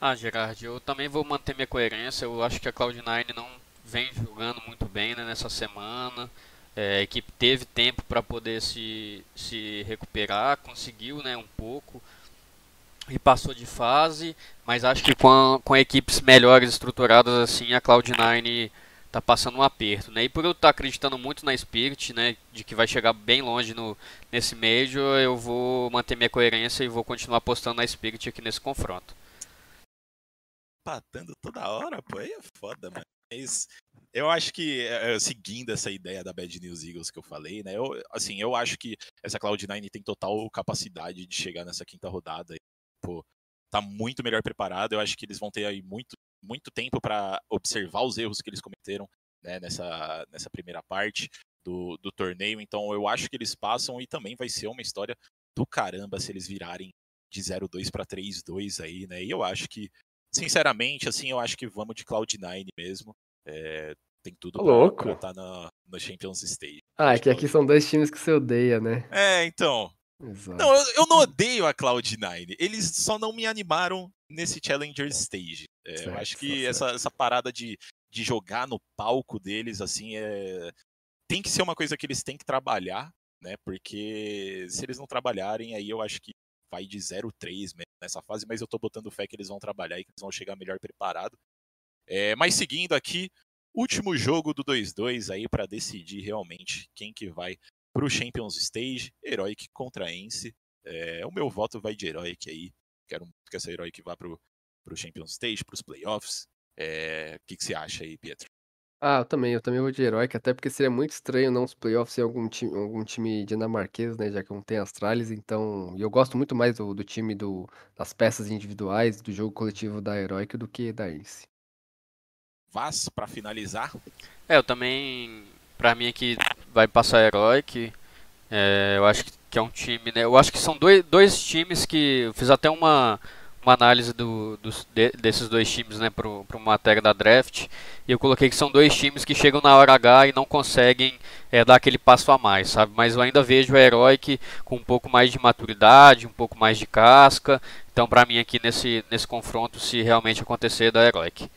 Ah, Gerard, eu também vou manter minha coerência. Eu acho que a Cloud9 não vem jogando muito bem né, nessa semana. É, a equipe teve tempo para poder se, se recuperar, conseguiu né, um pouco e passou de fase, mas acho que com, com equipes melhores estruturadas assim, a Cloud9 tá passando um aperto, né? E por eu estar acreditando muito na Spirit, né, de que vai chegar bem longe no nesse Major, eu vou manter minha coerência e vou continuar apostando na Spirit aqui nesse confronto. empatando toda hora, pô, aí é foda, mano. Mas eu acho que, é, seguindo essa ideia da Bad News Eagles que eu falei, né? Eu, assim, eu acho que essa Cloud9 tem total capacidade de chegar nessa quinta rodada. Pô, tá muito melhor preparado. Eu acho que eles vão ter aí muito, muito tempo pra observar os erros que eles cometeram né, nessa, nessa primeira parte do, do torneio. Então eu acho que eles passam e também vai ser uma história do caramba se eles virarem de 0-2 pra 3-2 aí, né? E eu acho que sinceramente, assim, eu acho que vamos de Cloud9 mesmo. É, tem tudo Ô, pra, pra tá no Champions Stage. Ah, é que aqui Cloud9. são dois times que você odeia, né? É, então. Exato. Não, eu, eu não odeio a Cloud9. Eles só não me animaram nesse Challenger Stage. É, eu Certo, acho tá que essa, essa parada de, de jogar no palco deles, assim, é... tem que ser uma coisa que eles têm que trabalhar, né? Porque se eles não trabalharem, aí eu acho que vai de 0-3 mesmo nessa fase, mas eu tô botando fé que eles vão trabalhar e que eles vão chegar melhor preparado. É, mas seguindo aqui, último jogo do 2-2 aí para decidir realmente quem que vai pro Champions Stage, Heroic contra Ence. É, o meu voto vai de Heroic aí. Quero muito que essa Heroic vá pro, pro Champions Stage, pros playoffs. É, O que, que você acha aí, Pietro? Ah, eu também, eu também vou de Heroic, até porque seria muito estranho não os playoffs em algum time, algum time dinamarquês, né? Já que não tem Astralis, então. E eu gosto muito mais do, do time do, das peças individuais, do jogo coletivo da Heroic do que da Ace. Vaz, para finalizar. É, eu também, pra mim aqui vai passar Heroic. É, eu acho que, que é um time, né? Eu acho que são dois, dois times que eu fiz até uma, uma análise do, dos, de, desses dois times né, para uma matéria da draft. E eu coloquei que são dois times que chegam na hora H e não conseguem é, dar aquele passo a mais, sabe? Mas eu ainda vejo o Heroic com um pouco mais de maturidade, um pouco mais de casca. Então, para mim, aqui nesse, nesse confronto, se realmente acontecer, da Heroic.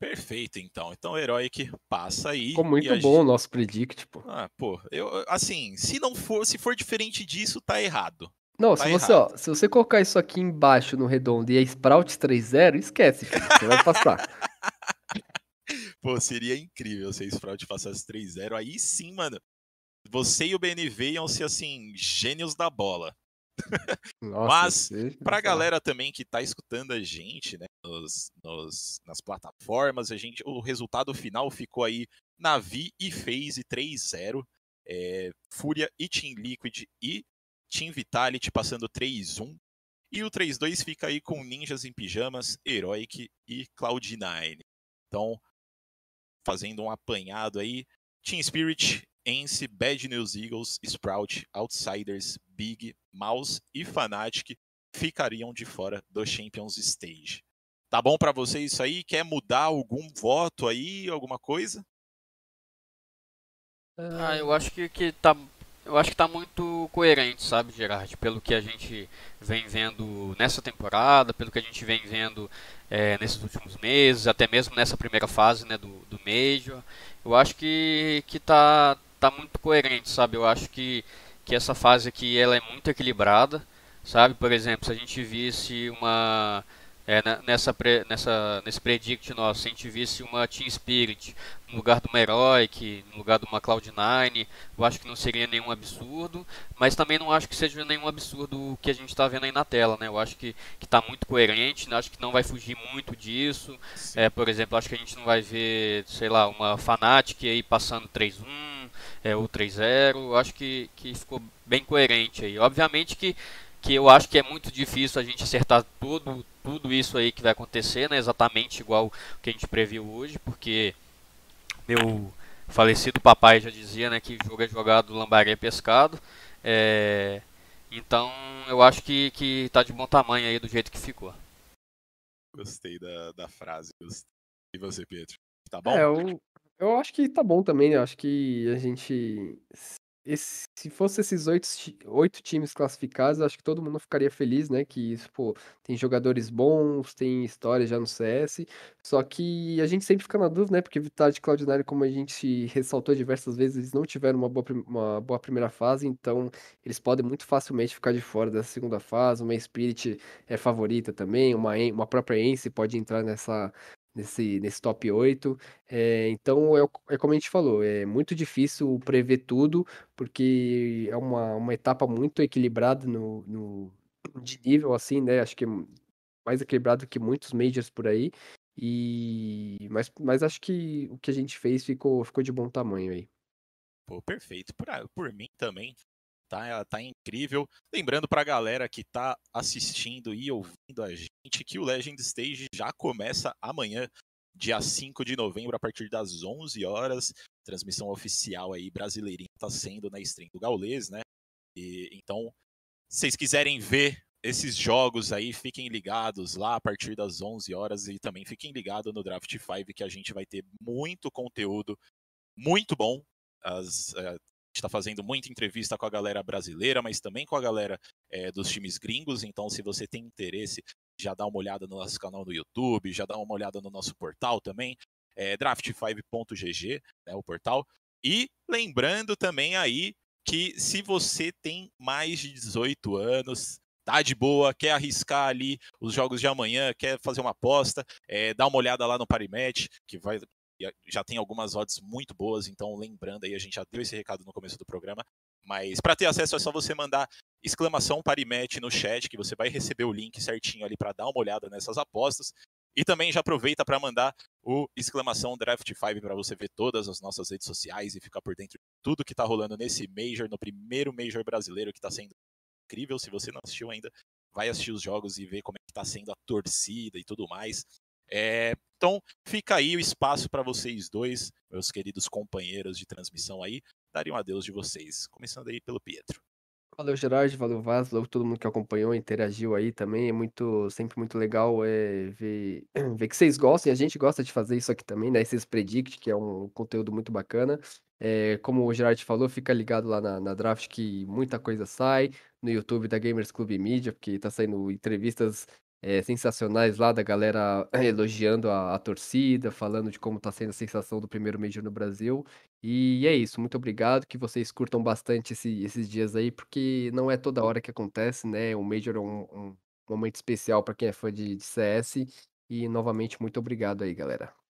Perfeito, então. Então o Heroic passa aí. Ficou muito bom gente... o nosso predict, pô. Ah, pô, eu, assim, se não for, se for diferente disso, tá errado. Não, tá se você, ó, se você colocar isso aqui embaixo no redondo e a Sprout 3.0, esquece, filho, você vai passar. Pô, seria incrível se a Sprout passasse 3-0. Aí sim, mano. Você e o BNV iam ser, assim, gênios da bola. Nossa, Mas, sei, pra galera também que tá escutando a gente, né, nos, nos- nas plataformas, a gente, o resultado final ficou aí Navi e FaZe 3-0. é, Fúria e Team Liquid e Team Vitality passando 3-1. E o 3-2 fica aí com Ninjas em Pijamas, Heroic e Cloud9. Então, fazendo um apanhado aí, Team Spirit, Ence, Bad News Eagles, Sprout, Outsiders, Big, Mouse e Fnatic ficariam de fora do Champions Stage. Tá bom pra vocês isso aí? Quer mudar algum voto aí, alguma coisa? Ah, eu acho que, que tá. Eu acho que tá muito coerente, sabe, Gerard? Pelo que a gente vem vendo nessa temporada, pelo que a gente vem vendo é, nesses últimos meses, até mesmo nessa primeira fase né, do, do Major. Eu acho que, que tá, tá muito coerente, sabe? Eu acho que, que essa fase aqui ela é muito equilibrada, sabe? Por exemplo, se a gente visse uma. É, nessa, nessa, nesse predict nosso, se a gente visse uma Team Spirit no lugar de uma Heroic, no lugar de uma Cloud9, eu acho que não seria nenhum absurdo, mas também não acho que seja nenhum absurdo o que a gente está vendo aí na tela, né? Eu acho que está muito coerente, né? acho que não vai fugir muito disso. É, por exemplo, acho que a gente não vai ver, sei lá, uma Fnatic aí passando 3-1 é, ou 3-0. Eu acho que, que ficou bem coerente aí. Obviamente que, que eu acho que é muito difícil a gente acertar tudo, tudo isso aí que vai acontecer, né? Exatamente igual o que a gente previu hoje, porque meu falecido papai já dizia, né, que jogo é jogado, lambaré é pescado. É, então eu acho que, que tá de bom tamanho aí do jeito que ficou. Gostei da, da frase. Gostei. E você, Pedro? Tá bom? É, eu, eu acho que tá bom também, né? Eu acho que a gente. Esse- se fosse esses oito, oito times classificados, acho que todo mundo ficaria feliz, né? Que, pô, tem jogadores bons, tem história já no CS. Só que a gente sempre fica na dúvida, né? Porque Vitality e Cloud9, como a gente ressaltou diversas vezes, eles não tiveram uma boa, uma boa primeira fase, então eles podem muito facilmente ficar de fora dessa segunda fase. Uma Spirit é favorita também, uma, uma própria Ence pode entrar nessa. Nesse, nesse top 8. É, então, é, é como a gente falou, é muito difícil prever tudo, porque é uma, uma etapa muito equilibrada no, no, de nível, assim, né? Acho que é mais equilibrado que muitos majors por aí. E, mas, mas acho que o que a gente fez ficou, ficou de bom tamanho aí. Pô, perfeito. Por, a- por mim também. Tá, tá incrível. Lembrando pra galera que tá assistindo e ouvindo a gente que o Legend Stage já começa amanhã, dia 5 de novembro, a partir das 11 horas. Transmissão oficial aí, brasileirinha, tá sendo na stream do Gaulês, né? E, então, se vocês quiserem ver esses jogos aí, fiquem ligados lá a partir das 11 horas e também fiquem ligados no Draft 5 que a gente vai ter muito conteúdo muito bom. As, eh, a está fazendo muita entrevista com a galera brasileira, mas também com a galera eh, dos times gringos. Então, se você tem interesse, já dá uma olhada no nosso canal no YouTube, já dá uma olhada no nosso portal também, é, draft5.gg, né, o portal. E lembrando também aí que se você tem mais de 18 anos, tá de boa, quer arriscar ali os jogos de amanhã, quer fazer uma aposta, é, dá uma olhada lá no Parimatch, que vai já tem algumas odds muito boas, então lembrando aí, a gente já deu esse recado no começo do programa, mas para ter acesso é só você mandar exclamação Parimatch no chat, que você vai receber o link certinho ali para dar uma olhada nessas apostas. E também já aproveita para mandar o exclamação Draft5 para você ver todas as nossas redes sociais e ficar por dentro de tudo que está rolando nesse Major, no primeiro Major brasileiro que está sendo incrível. Se você não assistiu ainda, vai assistir os jogos e ver como é que está sendo a torcida e tudo mais. É, então, fica aí o espaço para vocês dois, meus queridos companheiros de transmissão aí, darem um adeus de vocês. Começando aí pelo Pietro. Valeu, Gerard, valeu, Vaz, valeu todo mundo que acompanhou, interagiu aí também. É muito, sempre muito legal é, ver, ver que vocês gostam, e a gente gosta de fazer isso aqui também, né? Esses Predict, que é um conteúdo muito bacana. É, como o Gerard falou, fica ligado lá na, na draft que muita coisa sai no YouTube da Gamers Club Media, porque tá saindo entrevistas é, sensacionais lá da galera elogiando a, a torcida, falando de como tá sendo a sensação do primeiro Major no Brasil. E é isso, muito obrigado, que vocês curtam bastante esse- esses dias aí, porque não é toda hora que acontece, né? O Major é um, um momento especial para quem é fã de, de CS. E novamente, muito obrigado aí, galera.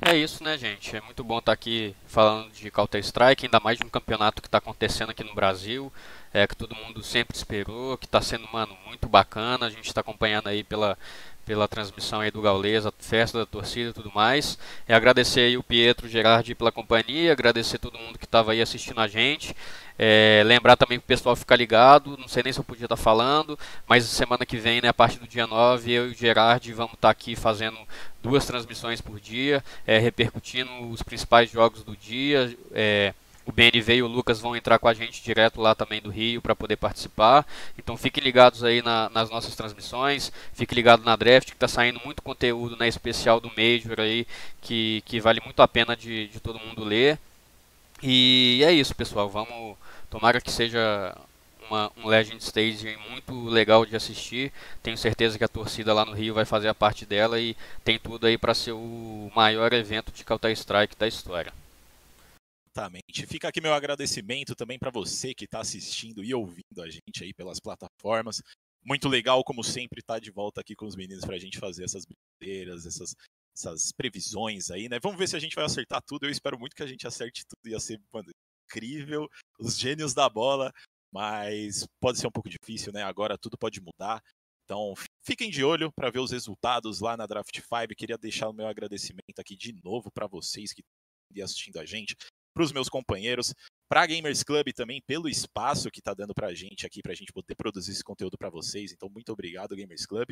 É isso, né, gente? É muito bom estar aqui falando de Counter-Strike, ainda mais de um campeonato que está acontecendo aqui no Brasil, é que todo mundo sempre esperou, que está sendo, mano, muito bacana. A gente está acompanhando aí pela, pela transmissão aí do Gaules, a festa da torcida e tudo mais. É agradecer aí o Pietro, o Gerard pela companhia, agradecer todo mundo que estava aí assistindo a gente. É, lembrar também que o pessoal ficar ligado, não sei nem se eu podia estar falando, mas semana que vem, né, a partir do dia 9, eu e o Gerard vamos estar aqui fazendo duas transmissões por dia, é, repercutindo os principais jogos do dia. É, o BNV e o Lucas vão entrar com a gente direto lá também do Rio para poder participar. Então fiquem ligados aí na, nas nossas transmissões. Fique ligado na draft que está saindo muito conteúdo na especial do Major aí que, que vale muito a pena de, de todo mundo ler. E é isso, pessoal. Vamos tomara que seja uma, um Legend Stage muito legal de assistir. Tenho certeza que a torcida lá no Rio vai fazer a parte dela e tem tudo aí para ser o maior evento de Counter Strike da história. Exatamente. Fica aqui meu agradecimento também para você que está assistindo e ouvindo a gente aí pelas plataformas. Muito legal, como sempre, estar tá de volta aqui com os meninos para a gente fazer essas brincadeiras, essas, essas previsões aí, né? Vamos ver se a gente vai acertar tudo. Eu espero muito que a gente acerte tudo. Ia ser incrível, os gênios da bola, mas pode ser um pouco difícil, né? Agora tudo pode mudar. Então, fiquem de olho para ver os resultados lá na Draft 5. Queria deixar o meu agradecimento aqui de novo para vocês que estão assistindo a gente para os meus companheiros, para a Gamers Club também pelo espaço que está dando para a gente aqui, para a gente poder produzir esse conteúdo para vocês. Então, muito obrigado, Gamers Club.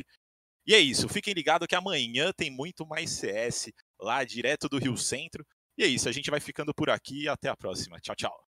E é isso, fiquem ligados que amanhã tem muito mais CS lá direto do Rio Centro. E é isso, a gente vai ficando por aqui. Até a próxima. Tchau, tchau.